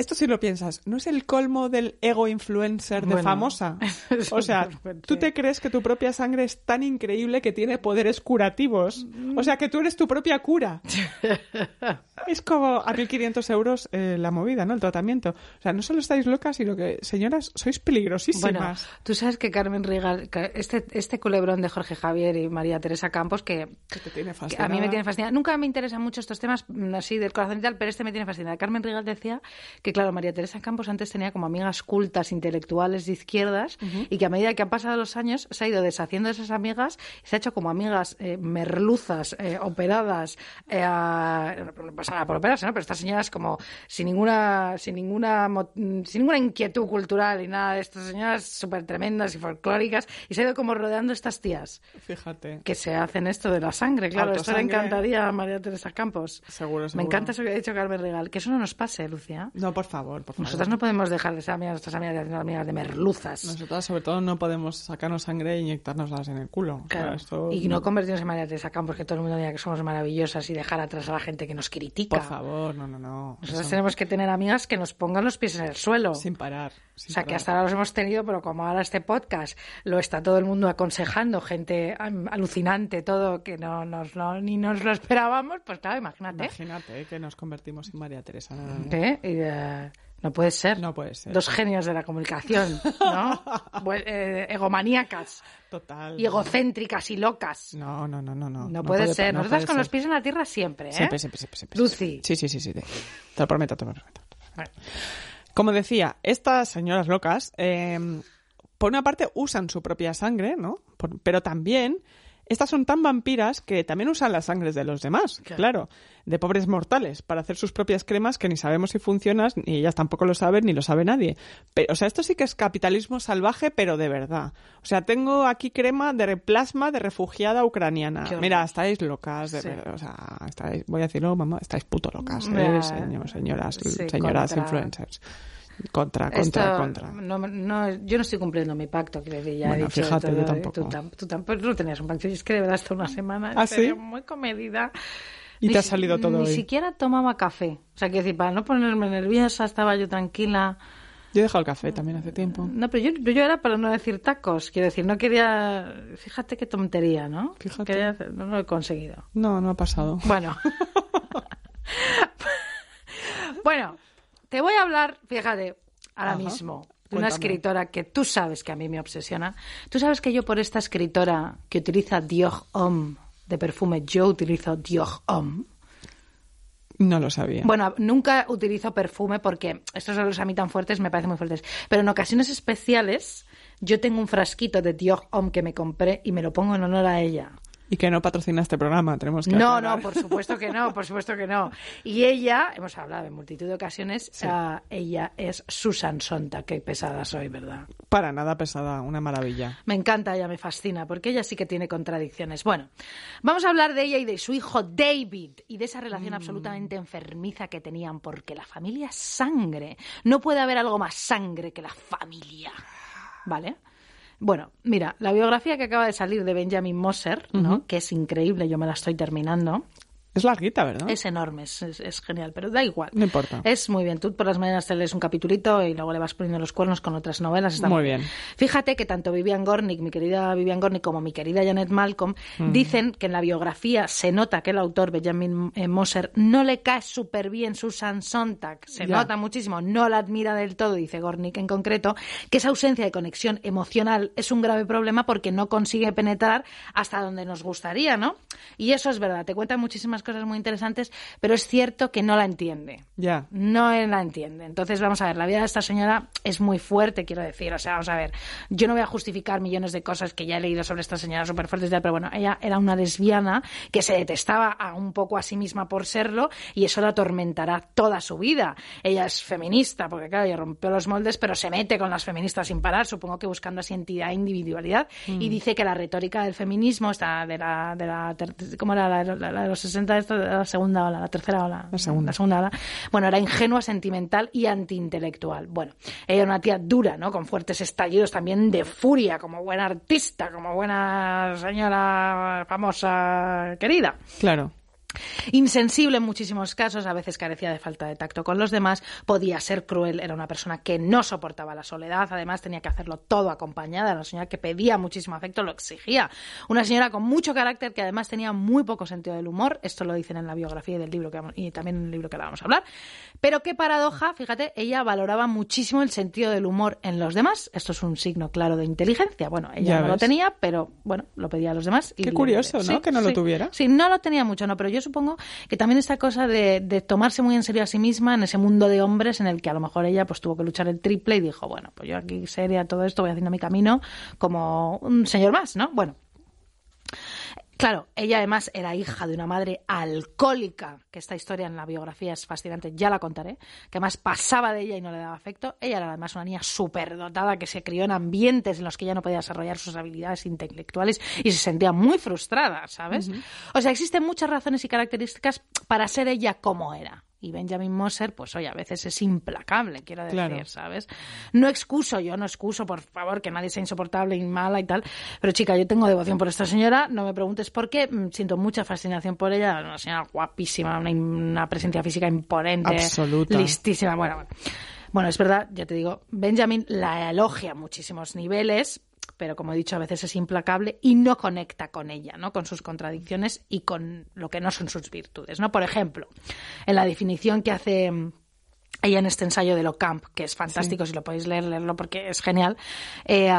esto si lo piensas, ¿no es el colmo del ego influencer de Bueno, famosa? O sea, tú te crees que tu propia sangre es tan increíble que tiene poderes curativos. O sea, que tú eres tu propia cura. es como a 1.500 euros eh, la movida, ¿no? El tratamiento. O sea, no solo estáis locas, sino que, señoras, sois peligrosísimas. Bueno, tú sabes que Carmen Rigal, este, este culebrón de Jorge Javier y María Teresa Campos, que, que te tiene que a mí me tiene fascinada. Nunca me interesan mucho estos temas mm, así del corazón y tal, pero este me tiene fascinada. Carmen Rigal decía que, claro, María Teresa Campos antes tenía como amigas cultas, intelectuales de izquierdas, y que a medida que han pasado los años se ha ido deshaciendo de esas amigas y se ha hecho como amigas eh, merluzas, eh, operadas, eh, a- pasa nada por operarse, ¿no? Pero estas señoras como sin ninguna, sin ninguna, sin ninguna inquietud cultural y nada de estas señoras súper tremendas y folclóricas, y se ha ido como rodeando estas tías Fíjate. que se hacen esto de la sangre, claro, esto le encantaría a María Teresa Campos. Seguro, Me seguro. encanta eso que ha dicho Carmen Regal, que eso no nos pase, Lucia. No, por favor, por favor. Nosotras no podemos dejar de ser amigas, nuestras amigas de amigas de merluzas. Nosotras, sobre todo, no podemos sacarnos sangre e inyectárnoslas en el culo. O sea, Claro. esto- Y no convertirnos en María Teresa Campos, que todo el mundo diga que somos maravillosas y dejar atrás a la gente que nos critica. Por favor, no, no, no. Nosotros Eso- tenemos que tener amigas que nos pongan los pies en el suelo. Sin parar. sin o sea, que hasta ahora los hemos tenido, pero como ahora este podcast lo está todo el mundo aconsejando, gente alucinante, todo, que no, nos, no- ni nos lo esperábamos, pues claro, imagínate. Imagínate que nos convertimos en María Teresa. ¿Eh? Y, eh, no puede ser. No puede ser. Dos genios de la comunicación, ¿no? Eh, egomaníacas Total. y egocéntricas y locas. No, no, no, no. No, No, puede, ser. no Nosotras con los pies en la tierra siempre, ¿eh? Siempre, siempre, siempre, siempre. Lucy. Sí, sí, sí, sí. Te, te lo prometo, te lo prometo. Como decía, estas señoras locas, eh, por una parte usan su propia sangre, ¿no? Por- pero también estas son tan vampiras que también usan las sangres de los demás, claro. de pobres mortales, para hacer sus propias cremas que ni sabemos si funcionan, ni ellas tampoco lo saben, ni lo sabe nadie. Pero, o sea, esto sí que es capitalismo salvaje, pero de verdad. O sea, tengo aquí crema de plasma de refugiada ucraniana. Mira, estáis locas, de Sí. verdad. O sea, estáis, voy a decirlo, mamá, estáis puto locas, ¿eh? Señor- señoras, Sí, señoras contra- influencers. Contra, contra, Esto, contra. No, no, yo no estoy cumpliendo mi pacto, decir, ya Bueno, he dicho fíjate, todo, yo y tampoco. Tú, tú tampoco no tenías un pacto, y es que de verdad hasta una semana, ¿Ah, sí? muy comedida. Y Ni te ha salido todo Ni hoy. siquiera tomaba café. O sea, quiero decir, para no ponerme nerviosa, estaba yo tranquila. Yo he dejado el café también hace tiempo. No, pero yo, yo era para no decir tacos. Quiero decir, no quería. Fíjate qué tontería, ¿no? Fíjate. Quería no lo he conseguido. No, no ha pasado. Bueno. bueno, te voy a hablar, fíjate, ahora Ajá. mismo, de Cuéntame. una escritora que tú sabes que a mí me obsesiona. Tú sabes que yo por esta escritora que utiliza Dior Homme de perfume, yo utilizo Dior Homme. No lo sabía. Bueno, nunca utilizo perfume porque estos olores a mí tan fuertes me parecen muy fuertes. Pero en ocasiones especiales yo tengo un frasquito de Dior Homme que me compré y me lo pongo en honor a ella. Y que no patrocina este programa, tenemos que No, aclarar. no, por supuesto que no, por supuesto que no. Y ella, hemos hablado en multitud de ocasiones, ah, ella es Susan Sontag. Qué pesada soy, ¿verdad? Para nada pesada, una maravilla. Me encanta, ella me fascina, porque ella sí que tiene contradicciones. Bueno, vamos a hablar de ella y de su hijo David y de esa relación absolutamente enfermiza que tenían, porque la familia es sangre. No puede haber algo más sangre que la familia. ¿Vale? Bueno, mira, la biografía que acaba de salir de Benjamin Moser, ¿no? que es increíble, yo me la estoy terminando. Es larguita, ¿verdad? Es enorme, es, es- es genial, pero da igual. No importa. Es muy bien. Tú por las mañanas te lees un capitulito y luego le vas poniendo los cuernos con otras novelas. Está Muy bien. Fíjate que tanto Vivian Gornick, mi querida Vivian Gornick, como mi querida Janet Malcolm Mm. dicen que en la biografía se nota que el autor, Benjamin eh, Moser, no le cae súper bien Susan Sontag. Se Ya. nota muchísimo, no la admira del todo, dice Gornick en concreto, que esa ausencia de conexión emocional es un grave problema porque no consigue penetrar hasta donde nos gustaría, ¿no? Y eso es verdad. Te cuentan muchísimas unas cosas muy interesantes, pero es cierto que no la entiende. Ya. No la entiende. Entonces, vamos a ver, la vida de esta señora es muy fuerte, quiero decir. O sea, vamos a ver, yo no voy a justificar millones de cosas que ya he leído sobre esta señora súper tal, pero bueno, ella era una lesbiana que se detestaba a un poco a sí misma por serlo y eso la atormentará toda su vida. Ella es feminista, porque claro, ella rompió los moldes, pero se mete con las feministas sin parar, supongo que buscando así entidad e individualidad, y dice que la retórica del feminismo, está de la, de la ¿cómo era la, la- la de los 60, esto de la segunda ola, la tercera ola? La segunda. La segunda ola. Bueno, era ingenua, sentimental y antiintelectual. Bueno, ella era una tía dura, ¿no? Con fuertes estallidos también de furia, como buena artista, como buena señora famosa querida. Claro. Insensible en muchísimos casos, a veces carecía de falta de tacto con los demás, podía ser cruel, era una persona que no soportaba la soledad, además tenía que hacerlo todo acompañada, era una señora que pedía muchísimo afecto, lo exigía. Una señora con mucho carácter que además tenía muy poco sentido del humor, esto lo dicen en la biografía del libro que vamos- y también en el libro que ahora vamos a hablar. Pero qué paradoja, fíjate, ella valoraba muchísimo el sentido del humor en los demás. Esto es un signo claro de inteligencia. Bueno, ella Ya no lo tenía, pero bueno, lo pedía a los demás. y Qué curioso, ¿no? Sí, Que no lo tuviera. Sí, no lo tenía mucho, no, pero yo supongo que también esta cosa de, de tomarse muy en serio a sí misma en ese mundo de hombres en el que a lo mejor ella pues tuvo que luchar el triple y dijo, bueno, pues yo aquí seria todo esto, voy haciendo mi camino como un señor más, ¿no? Bueno. Claro, ella además era hija de una madre alcohólica, que esta historia en la biografía es fascinante, ya la contaré, que además pasaba de ella y no le daba afecto. Ella era además una niña superdotada que se crió en ambientes en los que ella no podía desarrollar sus habilidades intelectuales y se sentía muy frustrada, ¿sabes? O sea, existen muchas razones y características para ser ella como era. Y Benjamin Moser, pues oye, a veces es implacable, quiero decir, Claro. ¿sabes? No excuso, yo no excuso, por favor, que nadie sea insoportable y mala y tal. Pero chica, yo tengo devoción por esta señora, no me preguntes por qué, mm, siento mucha fascinación por ella, una señora guapísima, una, una presencia física imponente, Absoluta. listísima, bueno, bueno. Bueno, es verdad, ya te digo, Benjamin la elogia a muchísimos niveles, pero como he dicho, a veces es implacable y no conecta con ella, ¿no? Con sus contradicciones y con lo que no son sus virtudes, ¿no? Por ejemplo, en la definición que hace mm, ella en este ensayo de Locamp, que es fantástico, si lo podéis leer, leerlo porque es genial. eh,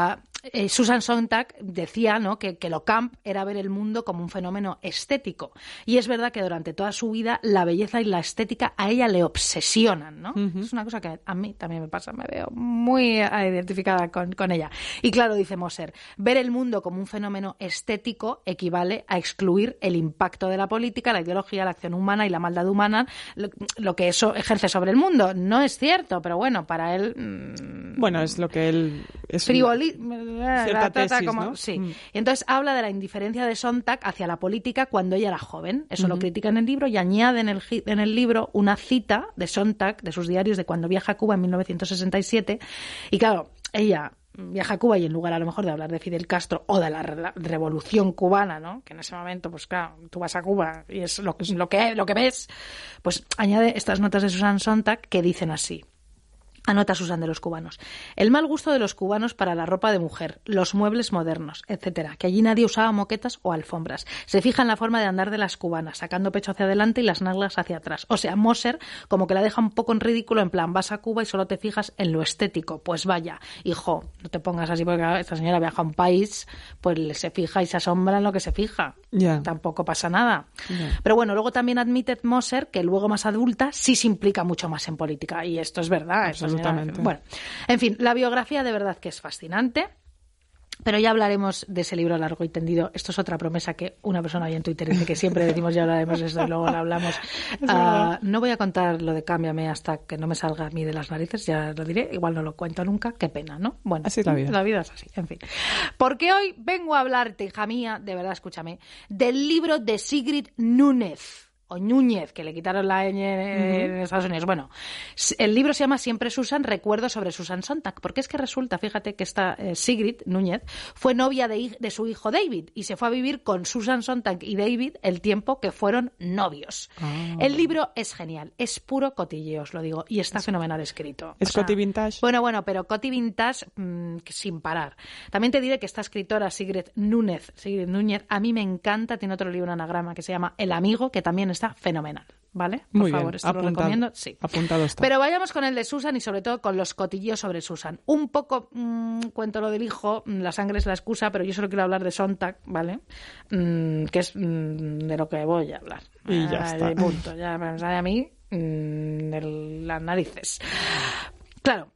eh, Susan Sontag decía ¿no? que, que Locamp era ver el mundo como un fenómeno estético. Y es verdad que durante toda su vida la belleza y la estética a ella le obsesionan. ¿no? Es una cosa que a mí también me pasa, me veo muy eh, identificada con, con ella. Y claro, dice Moser, ver el mundo como un fenómeno estético equivale a excluir el impacto de la política, la ideología, la acción humana y la maldad humana, lo, lo que eso ejerce sobre el mundo. No es cierto, pero bueno, para él mm, Bueno, es lo que él... Es frivoli- Cierta trata tesis, como- ¿no? sí. Mm. Y entonces habla de la indiferencia de Sontag hacia la política cuando ella era joven. Eso lo critica en el libro y añade en el, en el libro una cita de Sontag, de sus diarios, de cuando viaja a Cuba en 1967. Y claro, ella viaja a Cuba y en lugar a lo mejor de hablar de Fidel Castro o de la re- revolución cubana, ¿no? Que en ese momento, pues claro, tú vas a Cuba y es lo, lo que lo que ves, pues añade estas notas de Susan Sontag que dicen así. Anota Susan de los cubanos. El mal gusto de los cubanos para la ropa de mujer, los muebles modernos, etcétera. Que allí nadie usaba moquetas o alfombras. Se fija en la forma de andar de las cubanas, sacando pecho hacia adelante y las nalgas hacia atrás. O sea, Moser como que la deja un poco en ridículo, en plan, vas a Cuba y solo te fijas en lo estético. Pues vaya, hijo, no te pongas así porque esta señora viaja a un país, pues se fija y se asombra en lo que se fija. Ya. Tampoco pasa nada. Pero bueno, luego también admite Moser que luego más adulta sí se implica mucho más en política. Y esto es verdad. esta señora- Absolutamente. bueno, en fin, la biografía de verdad que es fascinante. Pero ya hablaremos de ese libro largo y tendido. Esto es otra promesa que una persona ahí en Twitter dice que siempre decimos ya hablaremos de esto y luego lo hablamos. Ah, no voy a contar lo de Cámbiame hasta que no me salga a mí de las narices, ya lo diré. Igual no lo cuento nunca. Qué pena, ¿no? Bueno, Así es la vida. La vida es así, en fin. Porque hoy vengo a hablarte, hija mía, de verdad, escúchame, del libro de Sigrid Núñez. O Núñez, que le quitaron la ñ en Estados Unidos. Bueno, el libro se llama Siempre Susan, recuerdos sobre Susan Sontag. Porque es que resulta, fíjate, que esta eh, Sigrid Núñez fue novia de, de su hijo David y se fue a vivir con Susan Sontag y David el tiempo que fueron novios. Ah. El libro es genial, es puro cotilleo, os lo digo, y está fenomenal escrito. ¿Es coti vintage? Bueno, bueno, pero Coti Vintage mm, sin parar. También te diré que esta escritora, Sigrid Núñez, Sigrid Núñez, a mí me encanta, tiene otro libro, un anagrama, que se llama El Amigo, que también está está fenomenal, ¿vale? Por Muy favor, bien, esto lo recomiendo. Sí. Apuntado está. Pero vayamos con el de Susan y sobre todo con los cotilleos sobre Susan. Un poco mm, cuento lo del hijo, mm, la sangre es la excusa, pero yo solo quiero hablar de Sontag, ¿vale? Mm, que es mm, de lo que voy a hablar. Y ya Ah, está. punto, ya me sale a mí de las narices. Claro.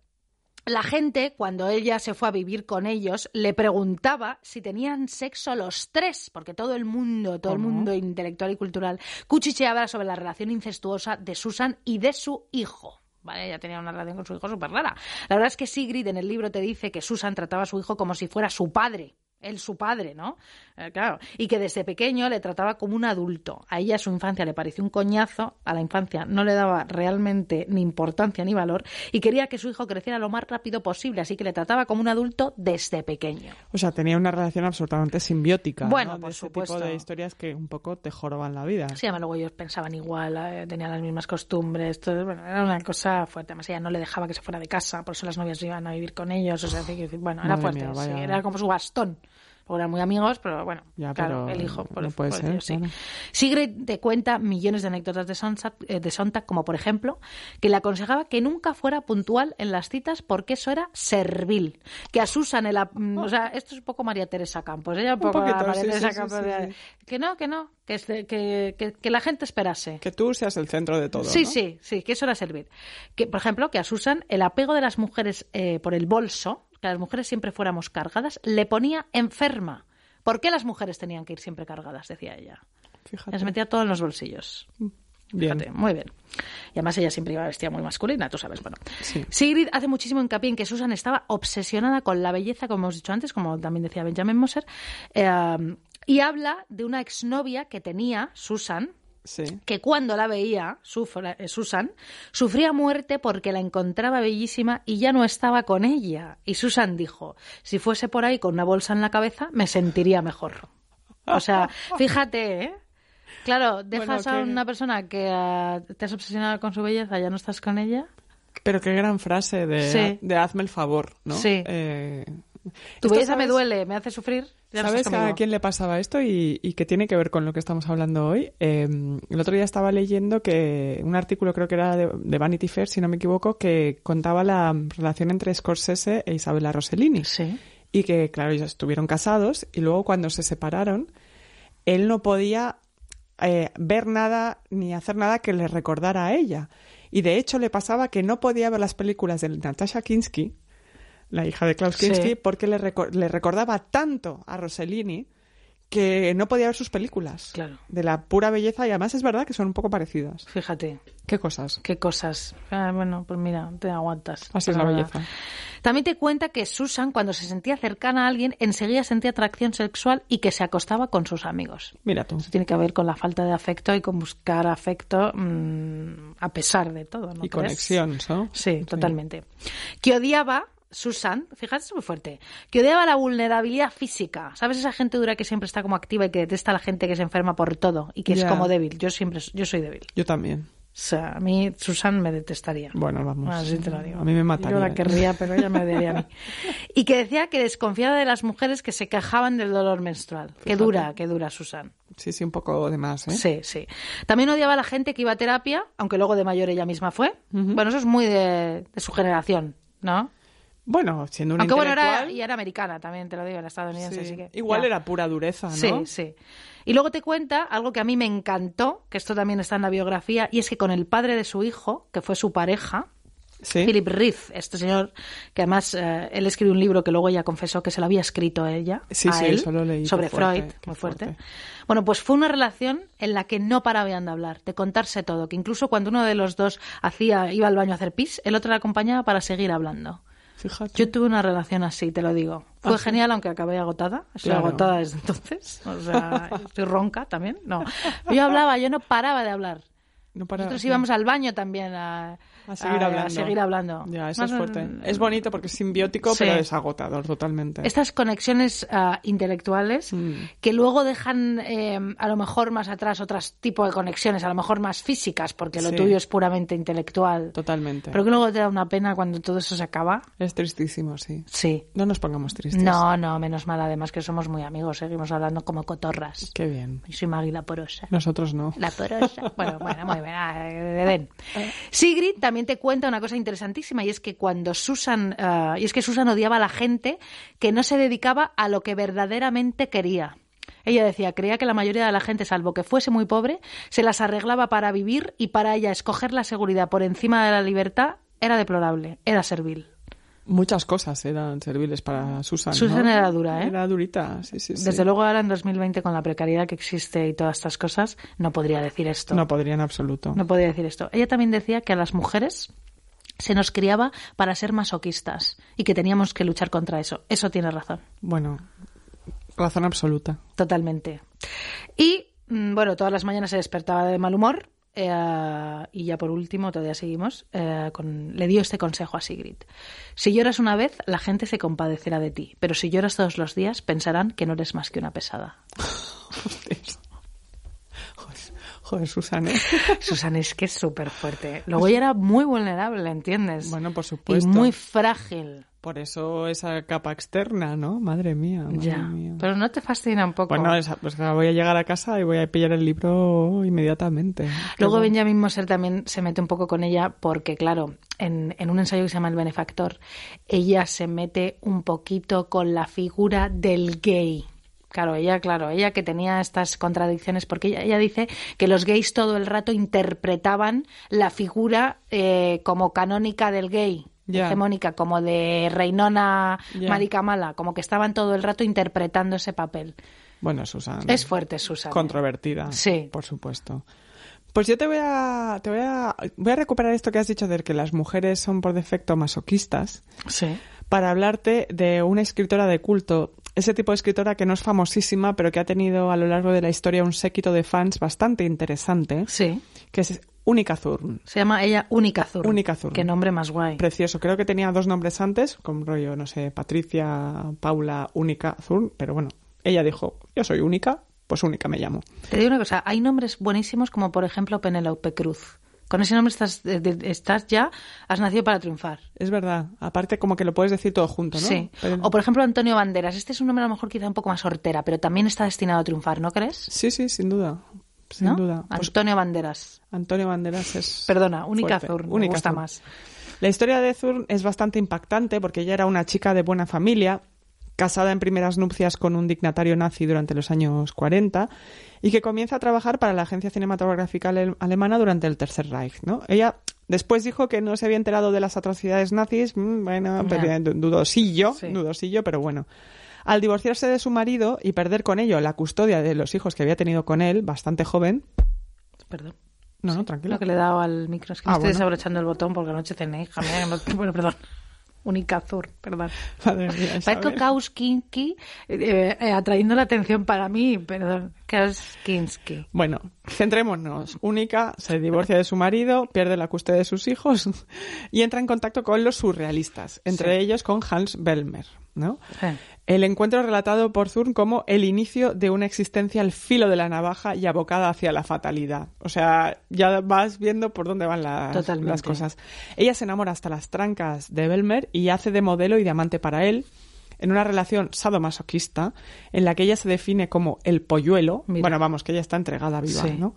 La gente, cuando ella se fue a vivir con ellos, le preguntaba si tenían sexo los tres, porque todo el mundo, todo el mundo intelectual y cultural, cuchicheaba sobre la relación incestuosa de Susan y de su hijo. ¿Vale? Ella tenía una relación con su hijo súper rara. La verdad es que Sigrid en el libro te dice que Susan trataba a su hijo como si fuera su padre. Él su padre, ¿no? Eh, claro. Y que desde pequeño le trataba como un adulto. A ella su infancia le pareció un coñazo, a la infancia no le daba realmente ni importancia ni valor y quería que su hijo creciera lo más rápido posible, así que le trataba como un adulto desde pequeño. O sea, tenía una relación absolutamente simbiótica. Bueno, ¿no? por de ese supuesto. tipo de historias que un poco te joroban la vida. Sí, además luego ellos pensaban igual, eh, tenían las mismas costumbres, todo, bueno, era una cosa fuerte. Además ella no le dejaba que se fuera de casa, por eso las novias iban a vivir con ellos, o sea, bueno, era Madre fuerte, mía, sí, era como su bastón. Porque eran muy amigos, pero bueno, Ya, claro, pero el hijo, por, no puede por ser, sí. Sigrid te cuenta millones de anécdotas de Sontag, eh, de Sontag, como por ejemplo, que le aconsejaba que nunca fuera puntual en las citas porque eso era servil. Que a Susan, el, mm, o sea, esto es un poco María Teresa Campos, ella un poco poquito, María sí, Teresa sí, Campos, de- que no, que no, que, que, que- que la gente esperase. Que tú seas el centro de todo. Sí, ¿no? sí, sí, que eso era servir. Que, por ejemplo, que a Susan el apego de las mujeres eh, por el bolso, que las mujeres siempre fuéramos cargadas, le ponía enferma. ¿Por qué las mujeres tenían que ir siempre cargadas? Decía ella. Fíjate. Les metía todo en los bolsillos. Bien. Fíjate, muy bien. Y además ella siempre iba vestida muy masculina, tú sabes, bueno. Sí. Sigrid hace muchísimo hincapié en que Susan estaba obsesionada con la belleza, como hemos dicho antes, como también decía Benjamin Moser, eh, y habla de una exnovia que tenía, Susan, Sí. que cuando la veía, eh, Susan, sufría muerte porque la encontraba bellísima y ya no estaba con ella. Y Susan dijo, si fuese por ahí con una bolsa en la cabeza, me sentiría mejor. O sea, fíjate, ¿eh? Claro, dejas Bueno, a que- una persona que ah, te has obsesionado con su belleza, ya no estás con ella. Pero qué gran frase de, Sí. de hazme el favor, ¿no? Sí. Eh, Tu belleza me ¿sabes? duele, me hace sufrir. Ya ¿Sabes a quién le pasaba esto y, y que tiene que ver con lo que estamos hablando hoy? Eh, el otro día estaba leyendo que un artículo, creo que era de, de Vanity Fair, si no me equivoco, que contaba la relación entre Scorsese e Isabella Rossellini. Sí. Y que, claro, ellos estuvieron casados y luego cuando se separaron, él no podía eh, ver nada ni hacer nada que le recordara a ella. Y de hecho le pasaba que no podía ver las películas de Natasha Kinski, la hija de Klaus Sí. Kinski, porque le, reco- le recordaba tanto a Rossellini que no podía ver sus películas. Claro. De la pura belleza y además es verdad que son un poco parecidas. Fíjate, ¿Qué cosas? qué cosas. Ah, bueno, pues mira, te aguantas. Así es la Nada. belleza. También te cuenta que Susan, cuando se sentía cercana a alguien, enseguida sentía atracción sexual y que se acostaba con sus amigos. Mira tú. Eso tiene que ver con la falta de afecto y con buscar afecto mm, a pesar de todo. ¿no Y crees? conexión, ¿no? Sí, totalmente. Que odiaba, Susan, fíjate, es muy fuerte, que odiaba la vulnerabilidad física. ¿Sabes esa gente dura que siempre está como activa y que detesta a la gente que se enferma por todo y que es como débil? Yo siempre, yo soy débil. Yo también. O sea, a mí Susan me detestaría. Bueno, vamos. Así te lo digo. A mí me mataría. Yo la querría, pero ella me odiaría a mí. Y que decía que desconfiaba de las mujeres que se quejaban del dolor menstrual. Qué Fíjate. dura, qué dura, Susan. Sí, sí, un poco de más, ¿eh? Sí, sí. También odiaba a la gente que iba a terapia, aunque luego de mayor ella misma fue. Bueno, eso es muy de, de su generación, ¿no? Bueno, siendo una Aunque bueno, era, y era americana también, te lo digo, era estadounidense, sí. así que... igual ya. era pura dureza, ¿no? Sí, sí. Y luego te cuenta algo que a mí me encantó, que esto también está en la biografía, y es que con el padre de su hijo, que fue su pareja, Sí. Philip Reith, este señor, que además eh, él escribió un libro que luego ella confesó que se lo había escrito ella, Sí, a sí, él, eso lo leí, sobre fuerte, Freud, muy fuerte. fuerte. Bueno, pues fue una relación en la que no paraban de hablar, de contarse todo, que incluso cuando uno de los dos hacía, iba al baño a hacer pis, el otro le acompañaba para seguir hablando. Fíjate. Yo tuve una relación así, te lo digo. Fue ¿Ah, sí? genial, aunque acabé agotada. Estoy Claro. agotada desde entonces. O sea, estoy ronca también. No. Yo hablaba, yo no paraba de hablar. No Nosotros sí. íbamos al baño también a, A seguir a- hablando. a seguir hablando. Ya, eso Más es fuerte. Es bonito porque es simbiótico, Sí. pero es agotador totalmente. Estas conexiones ah, intelectuales Mm. que luego dejan eh, a lo mejor más atrás otros tipos de conexiones, a lo mejor más físicas, porque lo Sí. tuyo es puramente intelectual. Totalmente. Pero que luego te da una pena cuando todo eso se acaba. Es tristísimo, sí. Sí. No nos pongamos tristes. No, no, menos mal, además que somos muy amigos, seguimos hablando como cotorras. Qué bien. Yo soy Maggie la porosa. Nosotros no. La porosa. Bueno, bueno, muy bien. ah, Edén. Sigrid también te cuenta una cosa interesantísima y es que cuando Susan, ah, y es que Susan odiaba a la gente que no se dedicaba a lo que verdaderamente quería. Ella decía, creía que la mayoría de la gente, salvo que fuese muy pobre, se las arreglaba para vivir y para ella escoger la seguridad por encima de la libertad era deplorable, era servil. Muchas cosas eran serviles para Susan. ¿no? Susan era dura, ¿eh? Era durita, sí, sí, sí. Desde luego ahora en 2020 con la precariedad que existe y todas estas cosas, no podría decir esto. No podría en absoluto. No podía decir esto. Ella también decía que a las mujeres se nos criaba para ser masoquistas y que teníamos que luchar contra eso. Eso tiene razón, Bueno, razón absoluta. totalmente. Y mm, bueno, todas las mañanas se despertaba de mal humor. Eh, y ya por último, todavía seguimos, eh, con- le dio este consejo a Sigrid. Si lloras una vez, la gente se compadecerá de ti, pero si lloras todos los días, pensarán que no eres más que una pesada. Joder, Joder, Susan, ¿eh? Susan es que es súper fuerte. Luego ella era muy vulnerable, ¿entiendes? Bueno, por supuesto. Y muy frágil. Por eso esa capa externa, ¿no? Madre mía. madre Ya. mía. Pero no te fascina un poco. Bueno, esa- pues voy a llegar a casa y voy a pillar el libro inmediatamente. Luego. Benjamin Moser también se mete un poco con ella porque, claro, en, en un ensayo que se llama El benefactor, ella se mete un poquito con la figura del gay. Claro, ella, claro, ella que tenía estas contradicciones, porque ella, ella dice que los gays todo el rato interpretaban la figura eh, como canónica del gay, Ya. hegemónica, como de reinona mala, como que estaban todo el rato interpretando ese papel. Bueno, Susan. Es fuerte, Susan. Controvertida. Sí. Por supuesto. Pues yo te voy a, te voy a, voy a recuperar esto que has dicho de que las mujeres son por defecto masoquistas Sí. para hablarte de una escritora de culto. Ese tipo de escritora que no es famosísima, pero que ha tenido a lo largo de la historia un séquito de fans bastante interesante, Sí. que es Única Thurn. Se llama ella Única Zur. Única Zur. Qué nombre más guay. Precioso. Creo que tenía dos nombres antes, con rollo, no sé, Patricia, Paula, Única Thurn, pero bueno, ella dijo, yo soy única, pues única me llamo. Te digo una cosa, hay nombres buenísimos como por ejemplo Penélope Cruz. Con ese nombre estás, ya, has nacido para triunfar. Es verdad. Aparte, como que lo puedes decir todo junto, ¿no? Sí. Pero- O por ejemplo Antonio Banderas. Este es un nombre a lo mejor quizá un poco más hortera, pero también está destinado a triunfar, ¿no crees? Sí, sí, sin duda. Sin ¿No? duda. Pues Antonio Banderas. Antonio Banderas es. Perdona, Única fuerte. Zur. Me gusta Zur. más. La historia de Thurn es bastante impactante porque ella era una chica de buena familia, casada en primeras nupcias con un dignatario nazi durante los años 40 y que comienza a trabajar para la agencia cinematográfica ale- alemana durante el Tercer Reich. ¿no? Ella después dijo que no se había enterado de las atrocidades nazis, mm, bueno, pero, eh, du- dudosillo, Sí. dudosillo, pero bueno. Al divorciarse de su marido y perder con ello la custodia de los hijos que había tenido con él, bastante joven, Perdón. no, no, tranquilo. Lo que le he dado al micro es que Ah, me estoy bueno. desabrochando el botón porque anoche mía. que no- Bueno, perdón. Única Zur, perdón. Madre mía. Kauskinski eh, eh, atrayendo la atención para mí, perdón. Kauskinski. Bueno, centrémonos. Única se divorcia de su marido, pierde la custodia de sus hijos y entra en contacto con los surrealistas, entre Sí. ellos con Hans Bellmer. ¿No? Sí. El encuentro relatado por Zurn como el inicio de una existencia al filo de la navaja y abocada hacia la fatalidad. O sea, ya vas viendo por dónde van las, las cosas. Ella se enamora hasta las trancas de Bellmer y hace de modelo y de amante para él en una relación sadomasoquista en la que ella se define como el polluelo. Mira. Bueno, vamos, que ella está entregada viva, Sí. ¿no?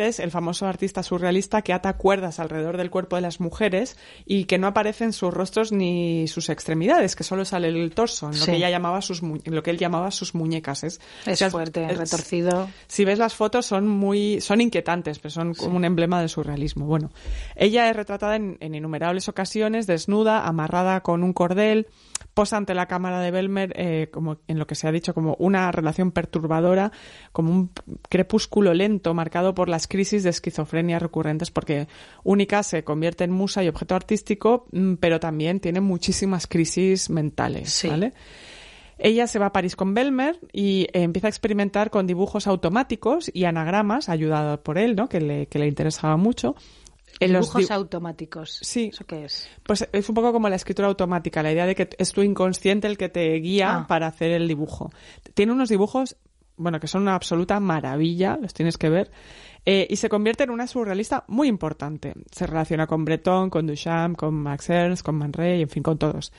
Es el famoso artista surrealista que ata cuerdas alrededor del cuerpo de las mujeres y que no aparecen sus rostros ni sus extremidades, que solo sale el torso, en lo Sí. que ella llamaba sus mu- en lo que él llamaba sus muñecas. Es, Es o sea, fuerte, es- retorcido. si ves las fotos son muy son inquietantes, pero son como un emblema del surrealismo. Bueno, ella es retratada en, en innumerables ocasiones desnuda, amarrada con un cordel, posa ante la cámara de Belmer eh, como en lo que se ha dicho como una relación perturbadora, como un crepúsculo lento marcado por las crisis de esquizofrenia recurrentes, porque Única se convierte en musa y objeto artístico, mm, pero también tiene muchísimas crisis mentales, Sí. ¿vale? Ella se va a París con Belmer y eh, empieza a experimentar con dibujos automáticos y anagramas, ayudada por él, ¿no? que, le, que le interesaba mucho. En los Dibujos di- automáticos. Sí. ¿Eso qué es? Pues es un poco como la escritura automática, la idea de que es tu inconsciente el que te guía Ah. para hacer el dibujo. Tiene unos dibujos, bueno, que son una absoluta maravilla, los tienes que ver, eh, y se convierte en una surrealista muy importante. Se relaciona con Breton, con Duchamp, con Max Ernst, con Man Ray, en fin, con todos.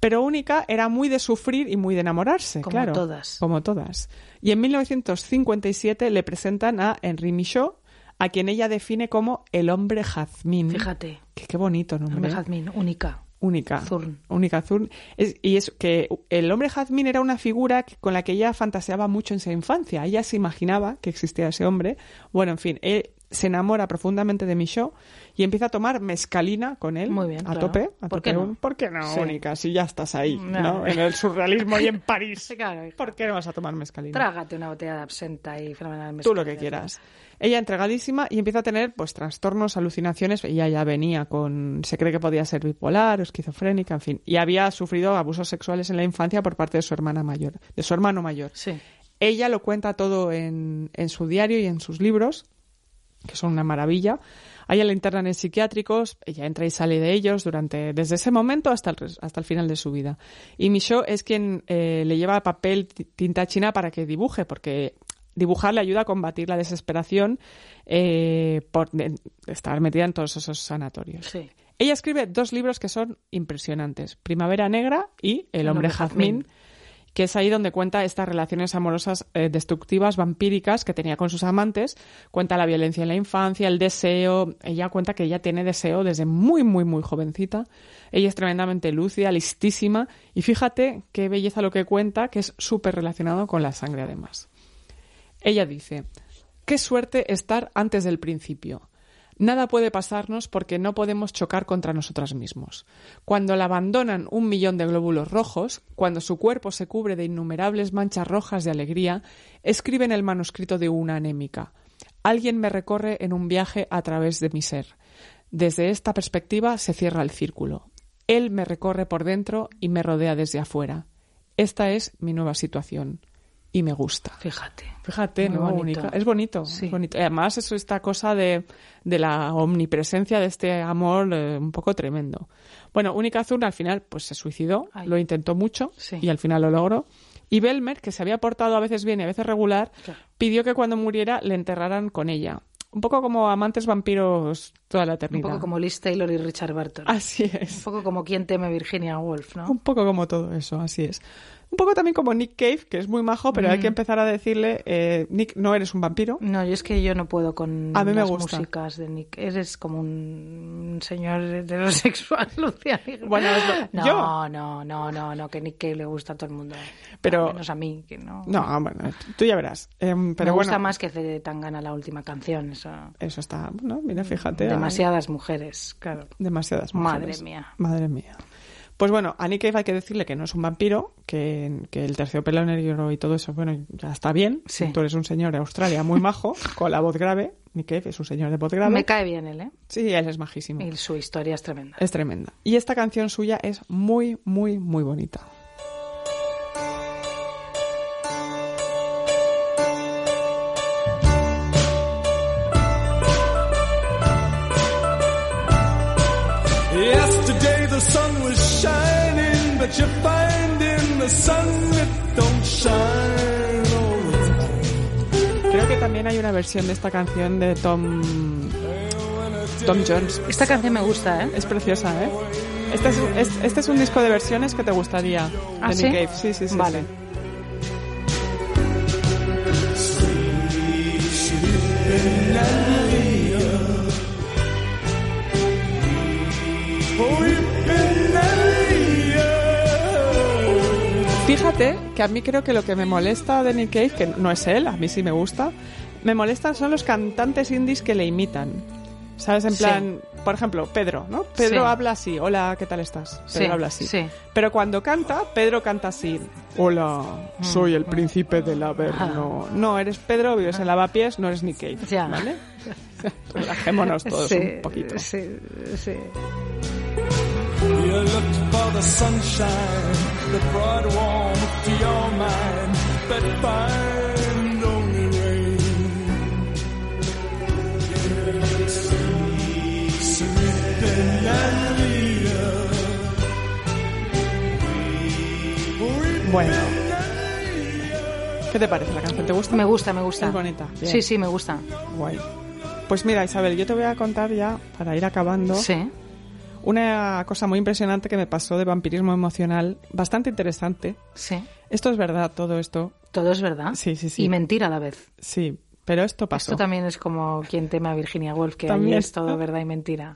Pero Única era muy de sufrir y muy de enamorarse, Como claro. todas. Como todas. Y en 1957 le presentan a Henri Michaud, a quien ella define como el hombre jazmín. Fíjate. Que qué bonito nombre. Hombre ¿eh? jazmín, única. Única. Zurn. Única Zurn. Es- y es que el hombre jazmín era una figura que- con la que ella fantaseaba mucho en su infancia. Ella se imaginaba que existía ese hombre. Bueno, en fin, él se enamora profundamente de Michaud y empieza a tomar mescalina con él. Muy bien, A claro. tope. A ¿Por tope. qué no? ¿Por qué no, Sí. Única? Si ya estás ahí, No. ¿no? En el surrealismo y en París. Sí, claro. ¿Por qué no vas a tomar mescalina? Trágate una botella de absenta y fenomenal. Tú lo que quieras. Ella entregadísima y empieza a tener pues trastornos, alucinaciones. Ella ya venía con, se cree que podía ser bipolar o esquizofrénica, en fin. Y había sufrido abusos sexuales en la infancia por parte de su hermana mayor, de su hermano mayor. Sí. Ella lo cuenta todo en, en su diario y en sus libros, que son una maravilla. A ella la internan en psiquiátricos, ella entra y sale de ellos durante, desde ese momento hasta el, hasta el final de su vida. Y Michaud es quien eh, le lleva papel, ti- tinta china para que dibuje, porque dibujar le ayuda a combatir la desesperación eh, por estar metida en todos esos sanatorios. Sí. Ella escribe dos libros que son impresionantes, Primavera Negra y El El hombre hombre jazmín, jazmín. que es ahí donde cuenta estas relaciones amorosas eh, destructivas, vampíricas que tenía con sus amantes, cuenta la violencia en la infancia, el deseo, ella cuenta que ella tiene deseo desde muy, muy, muy jovencita, ella es tremendamente lúcida, listísima, y fíjate qué belleza lo que cuenta, que es súper relacionado con la sangre además. Ella dice, qué suerte estar antes del principio. Nada puede pasarnos porque no podemos chocar contra nosotras mismos. Cuando la abandonan un millón de glóbulos rojos, cuando su cuerpo se cubre de innumerables manchas rojas de alegría, escribe en el manuscrito de una anémica. Alguien me recorre en un viaje a través de mi ser. Desde esta perspectiva se cierra el círculo. Él me recorre por dentro y me rodea desde afuera. Esta es mi nueva situación. Y me gusta. Fíjate. Fíjate, Muy ¿no? bonito. Única. Es bonito, Sí. es bonito. Y Además, es esta cosa de, de la omnipresencia de este amor eh, un poco tremendo. Bueno, Única Azul al final pues se suicidó, Ay. lo intentó mucho Sí. y al final lo logró. Y Belmer, que se había portado a veces bien y a veces regular, Claro. pidió que cuando muriera le enterraran con ella. Un poco como amantes vampiros toda la Un eternidad. poco como Liz Taylor y Richard Burton. Así Un es. poco como quien teme Virginia Woolf, ¿no? Un poco como todo eso, así es. Un poco también como Nick Cave, que es muy majo, pero Mm. hay que empezar a decirle, eh, Nick, no eres un vampiro. No, yo es que yo no puedo con A mí me las gusta. músicas de Nick. Eres como un señor heterosexual, Lucía. Bueno, lo- no, yo. no, no, no, no, que Nick Cave le gusta a todo el mundo. Pero- menos a mí, que no. No, bueno, tú ya verás. Em, pero me bueno, gusta más que Tangana la última canción. Eso. Eso está, no, mira, fíjate. Demasiadas mujeres, claro. Demasiadas Madre mujeres. mía. Madre mía. Pues bueno, a Nick Cave hay que decirle que no es un vampiro, que, que el terciopelo negro y todo eso, bueno, ya está bien. Sí. Tú eres un señor de Australia muy majo, con la voz grave. Nick Cave es un señor de voz grave. Me cae bien él, ¿eh? Sí, él es majísimo. Y su historia es tremenda. Es tremenda. Y esta canción suya es muy, muy, muy bonita. The sun was shining, but you find in the sun it don't shine all the time. Creo que también hay una versión de esta canción de Tom, Tom Jones. Esta canción me gusta, ¿eh? Es preciosa, ¿eh? Este es, es- este es un disco de versiones que te gustaría. ¿Ah, sí? Nick Cave. Sí, sí, sí. Vale. sí. Fíjate que a mí creo que lo que me molesta de Nick Cave, que no es él, a mí sí me gusta, me molestan son los cantantes indies que le imitan. ¿Sabes? En Sí. plan, por ejemplo, Pedro, ¿no? Pedro Sí. habla así, hola, ¿qué tal estás? Pedro Sí, habla así. sí. Pero cuando canta, Pedro canta así, hola, soy el príncipe del Averno. No, eres Pedro, vives en Lavapiés, no eres Nick Cave, Ya. ¿vale? Relajémonos todos un poquito. Sí, sí. You looked for the sunshine, the broad warmth to your mind, but find only rain. Sleeping and Bueno. ¿Qué te parece la canción? ¿Te gusta? Me gusta, me gusta. Es bonita. Bien. Sí, sí, me gusta. Guay. Pues mira, Isabel, yo te voy a contar ya, para ir acabando, sí una cosa muy impresionante que me pasó de vampirismo emocional, bastante interesante. Sí. Esto es verdad, todo esto. Todo es verdad. Sí, sí, sí. Y mentira a la vez. Sí, pero esto pasó. Esto también es como quien tema a Virginia Woolf, que También. es todo verdad y mentira.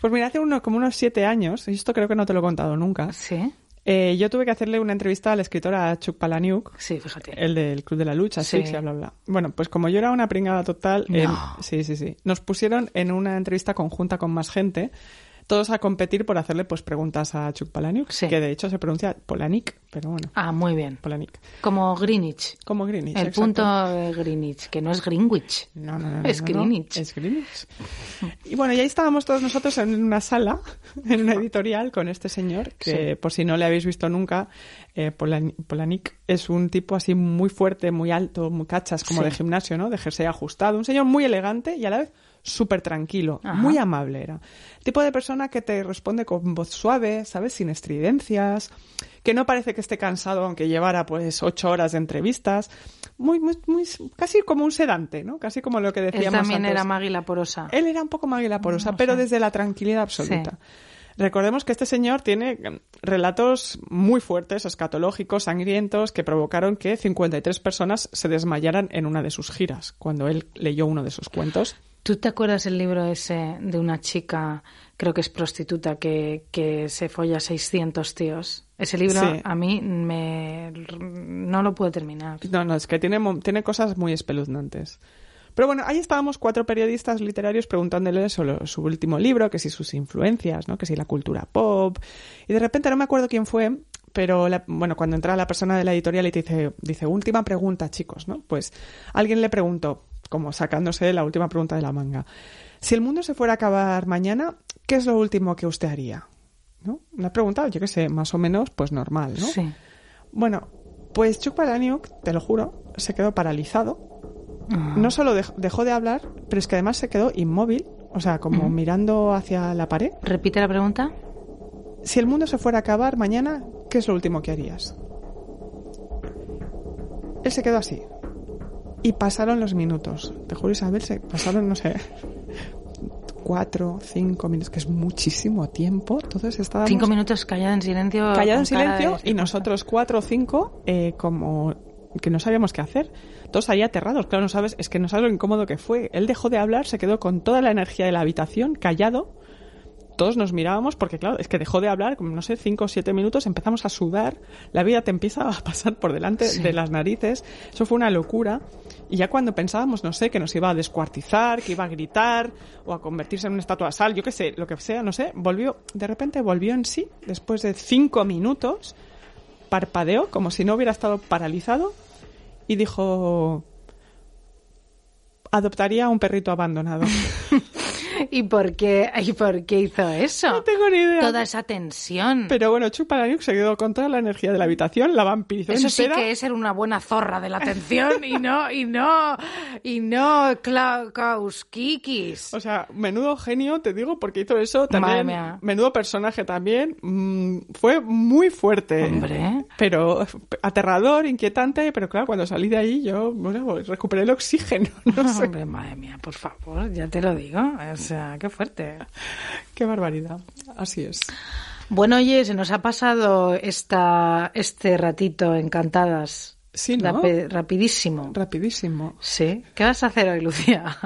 Pues mira, hace uno, como unos siete años, y esto creo que no te lo he contado nunca, Sí. eh, yo tuve que hacerle una entrevista al escritor a Chuck Palahniuk, Sí, fíjate. el del Club de la Lucha, Sí. sí, bla, bla. Bueno, pues como yo era una pringada total, No. em, sí, sí, sí, nos pusieron en una entrevista conjunta con más gente, todos a competir por hacerle pues preguntas a Chuck Palahniuk, Sí. que de hecho se pronuncia Polanik, pero bueno, Ah, muy bien. Polanik. Como Greenwich. Como Greenwich. El exacto. punto de Greenwich, que no es Greenwich. No, no, no, Es no, no. Greenwich. Es Greenwich. Y bueno, y ahí estábamos todos nosotros en una sala, en una editorial, con este señor, que por si no le habéis visto nunca, eh, Polan- Polanik es un tipo así muy fuerte, muy alto, muy cachas, como Sí. de gimnasio, ¿no? De jersey ajustado. Un señor muy elegante y a la vez súper tranquilo, Ajá. muy amable era. El tipo de persona que te responde con voz suave, ¿sabes? Sin estridencias, que no parece que esté cansado aunque llevara pues ocho horas de entrevistas. Muy, muy, muy, casi como un sedante, ¿no? Casi como lo que Él decíamos también antes. era Magui la porosa. Él era un poco Magui porosa, No pero desde la tranquilidad absoluta. Sí. Recordemos que este señor tiene mm, relatos muy fuertes, escatológicos, sangrientos, que provocaron que 53 personas se desmayaran en una de sus giras, cuando él leyó uno de sus cuentos. ¿Tú te acuerdas el libro ese de una chica, creo que es prostituta, que, que se folla 600 tíos? Ese libro Sí. a mí me... no lo puedo terminar. No, no, es que tiene, tiene cosas muy espeluznantes. Pero bueno, ahí estábamos cuatro periodistas literarios preguntándole sobre su último libro, que si sus influencias, ¿no? que si la cultura pop. Y de repente no me acuerdo quién fue, pero la- bueno, cuando entra la persona de la editorial y te dice, dice, última pregunta, chicos, ¿no? Pues alguien le preguntó, como sacándose la última pregunta de la manga, si el mundo se fuera a acabar mañana, ¿qué es lo último que usted haría? ¿No? Una pregunta, yo qué sé, más o menos, pues normal, ¿no? Sí. Bueno, pues Chuck Palahniuk, te lo juro, se quedó paralizado. Ah. No solo dej- dejó de hablar, pero es que además se quedó inmóvil, o sea, como mirando hacia la pared. Repite la pregunta. Si el mundo se fuera a acabar mañana, ¿qué es lo último que harías? Él se quedó así. Y pasaron los minutos. Te juro, Isabel, se pasaron, no sé, cuatro, cinco minutos, que es muchísimo tiempo. Todos estábamos Cinco minutos callado en silencio. callado en silencio y nosotros cuatro o cinco eh, como que no sabíamos qué hacer. Todos ahí aterrados, claro, no sabes, es que no sabes lo incómodo que fue. Él dejó de hablar, se quedó con toda la energía de la habitación, callado. Todos nos mirábamos porque, claro, es que dejó de hablar, como no sé, cinco o siete minutos, empezamos a sudar, la vida te empieza a pasar por delante Sí. de las narices. Eso fue una locura. Y ya cuando pensábamos, no sé, que nos iba a descuartizar, que iba a gritar o a convertirse en una estatua sal, yo qué sé, lo que sea, no sé, volvió, de repente volvió en sí, después de cinco minutos, parpadeó como si no hubiera estado paralizado y dijo, adoptaría a un perrito abandonado. ¿Y por qué, y por qué hizo eso? no tengo ni idea. Toda esa tensión. Pero bueno, Palahniuk se quedó con toda la energía de la habitación, la vampirizó Eso sí que es ser una buena zorra de la atención y no, y no, y no Klauskikis. O sea, menudo genio, te digo, porque hizo eso Madre también. mía. Menudo personaje también. mm, fue muy fuerte. Hombre. Pero aterrador, inquietante, pero claro, cuando salí de ahí yo bueno, recuperé el oxígeno. No sé. Hombre, madre mía, por favor, ya te lo digo. O sea, qué fuerte. Qué barbaridad. Así es. Bueno, oye, se nos ha pasado esta, este ratito encantadas. Sí, ¿no? Rapi- rapidísimo. Rapidísimo. Sí. ¿Qué vas a hacer hoy, Lucía?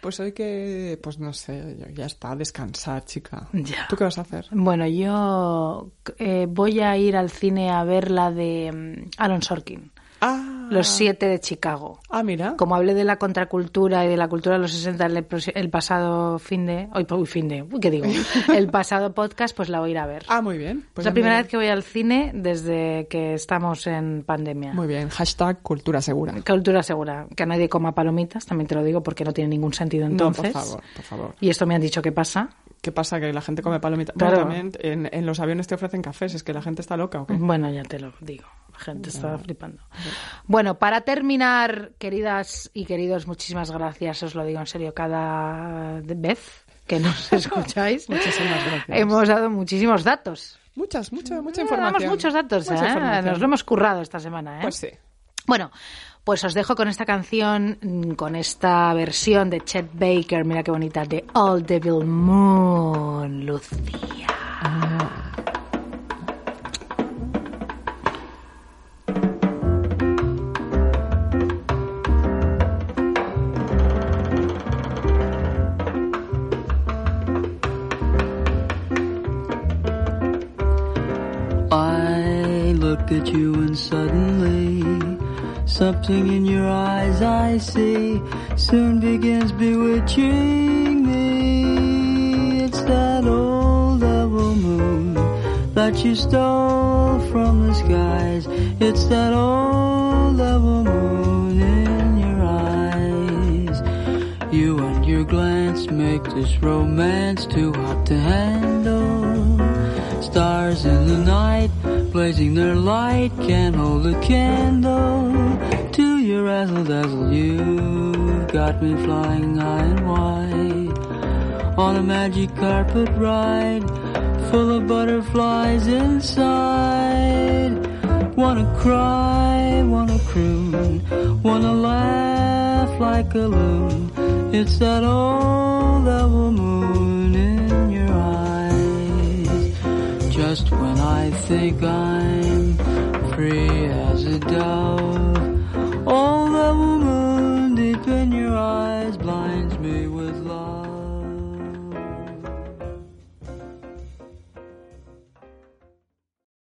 Pues hoy que, pues no sé, ya- está, descansar, chica. Ya. ¿Tú qué vas a hacer? Bueno, yo eh, voy a ir al cine a ver la de mm, Aaron Sorkin, Ah, Los siete de Chicago. ah mira. Como hablé de la contracultura y de la cultura de los 60 el, el pasado fin de... Hoy, uy, fin de... uy, ¿Qué digo? El pasado podcast, pues la voy a ir a ver. Ah, muy bien. Pues es la primera me- vez que voy al cine desde que estamos en pandemia. Muy bien. Hashtag cultura segura. Cultura segura. Que nadie coma palomitas, también te lo digo, porque no tiene ningún sentido entonces. No, por favor, por favor. Y esto me han dicho que pasa. ¿Qué pasa? Que la gente come palomitas. Claro. Bueno, también en, en los aviones te ofrecen cafés. ¿Es que la gente está loca o qué? Bueno, ya te lo digo. La gente está flipando. Bueno, para terminar, queridas y queridos, muchísimas gracias. Os lo digo en serio cada vez que nos escucháis. Muchísimas gracias. Hemos dado muchísimos datos. Muchas, mucha, mucha información. Damos muchos datos, ¿eh? información. Nos lo hemos currado esta semana, ¿eh? Pues sí. Bueno, pues os dejo con esta canción, mm, con esta versión de Chet Baker, mira qué bonita, de All Devil Moon, Lucía. Look at you and suddenly something in your eyes I see soon begins bewitching me. It's that old devil moon that you stole from the skies. It's that old devil moon in your eyes. You and your glance make this romance too hot to handle. Stars in the night, blazing their light, can't hold a candle to your razzle dazzle. You got me flying high and wide on a magic carpet ride, full of butterflies inside. Wanna cry, wanna croon, wanna laugh like a loon. It's that old devil moon just when I think I'm free as a dove. All the woman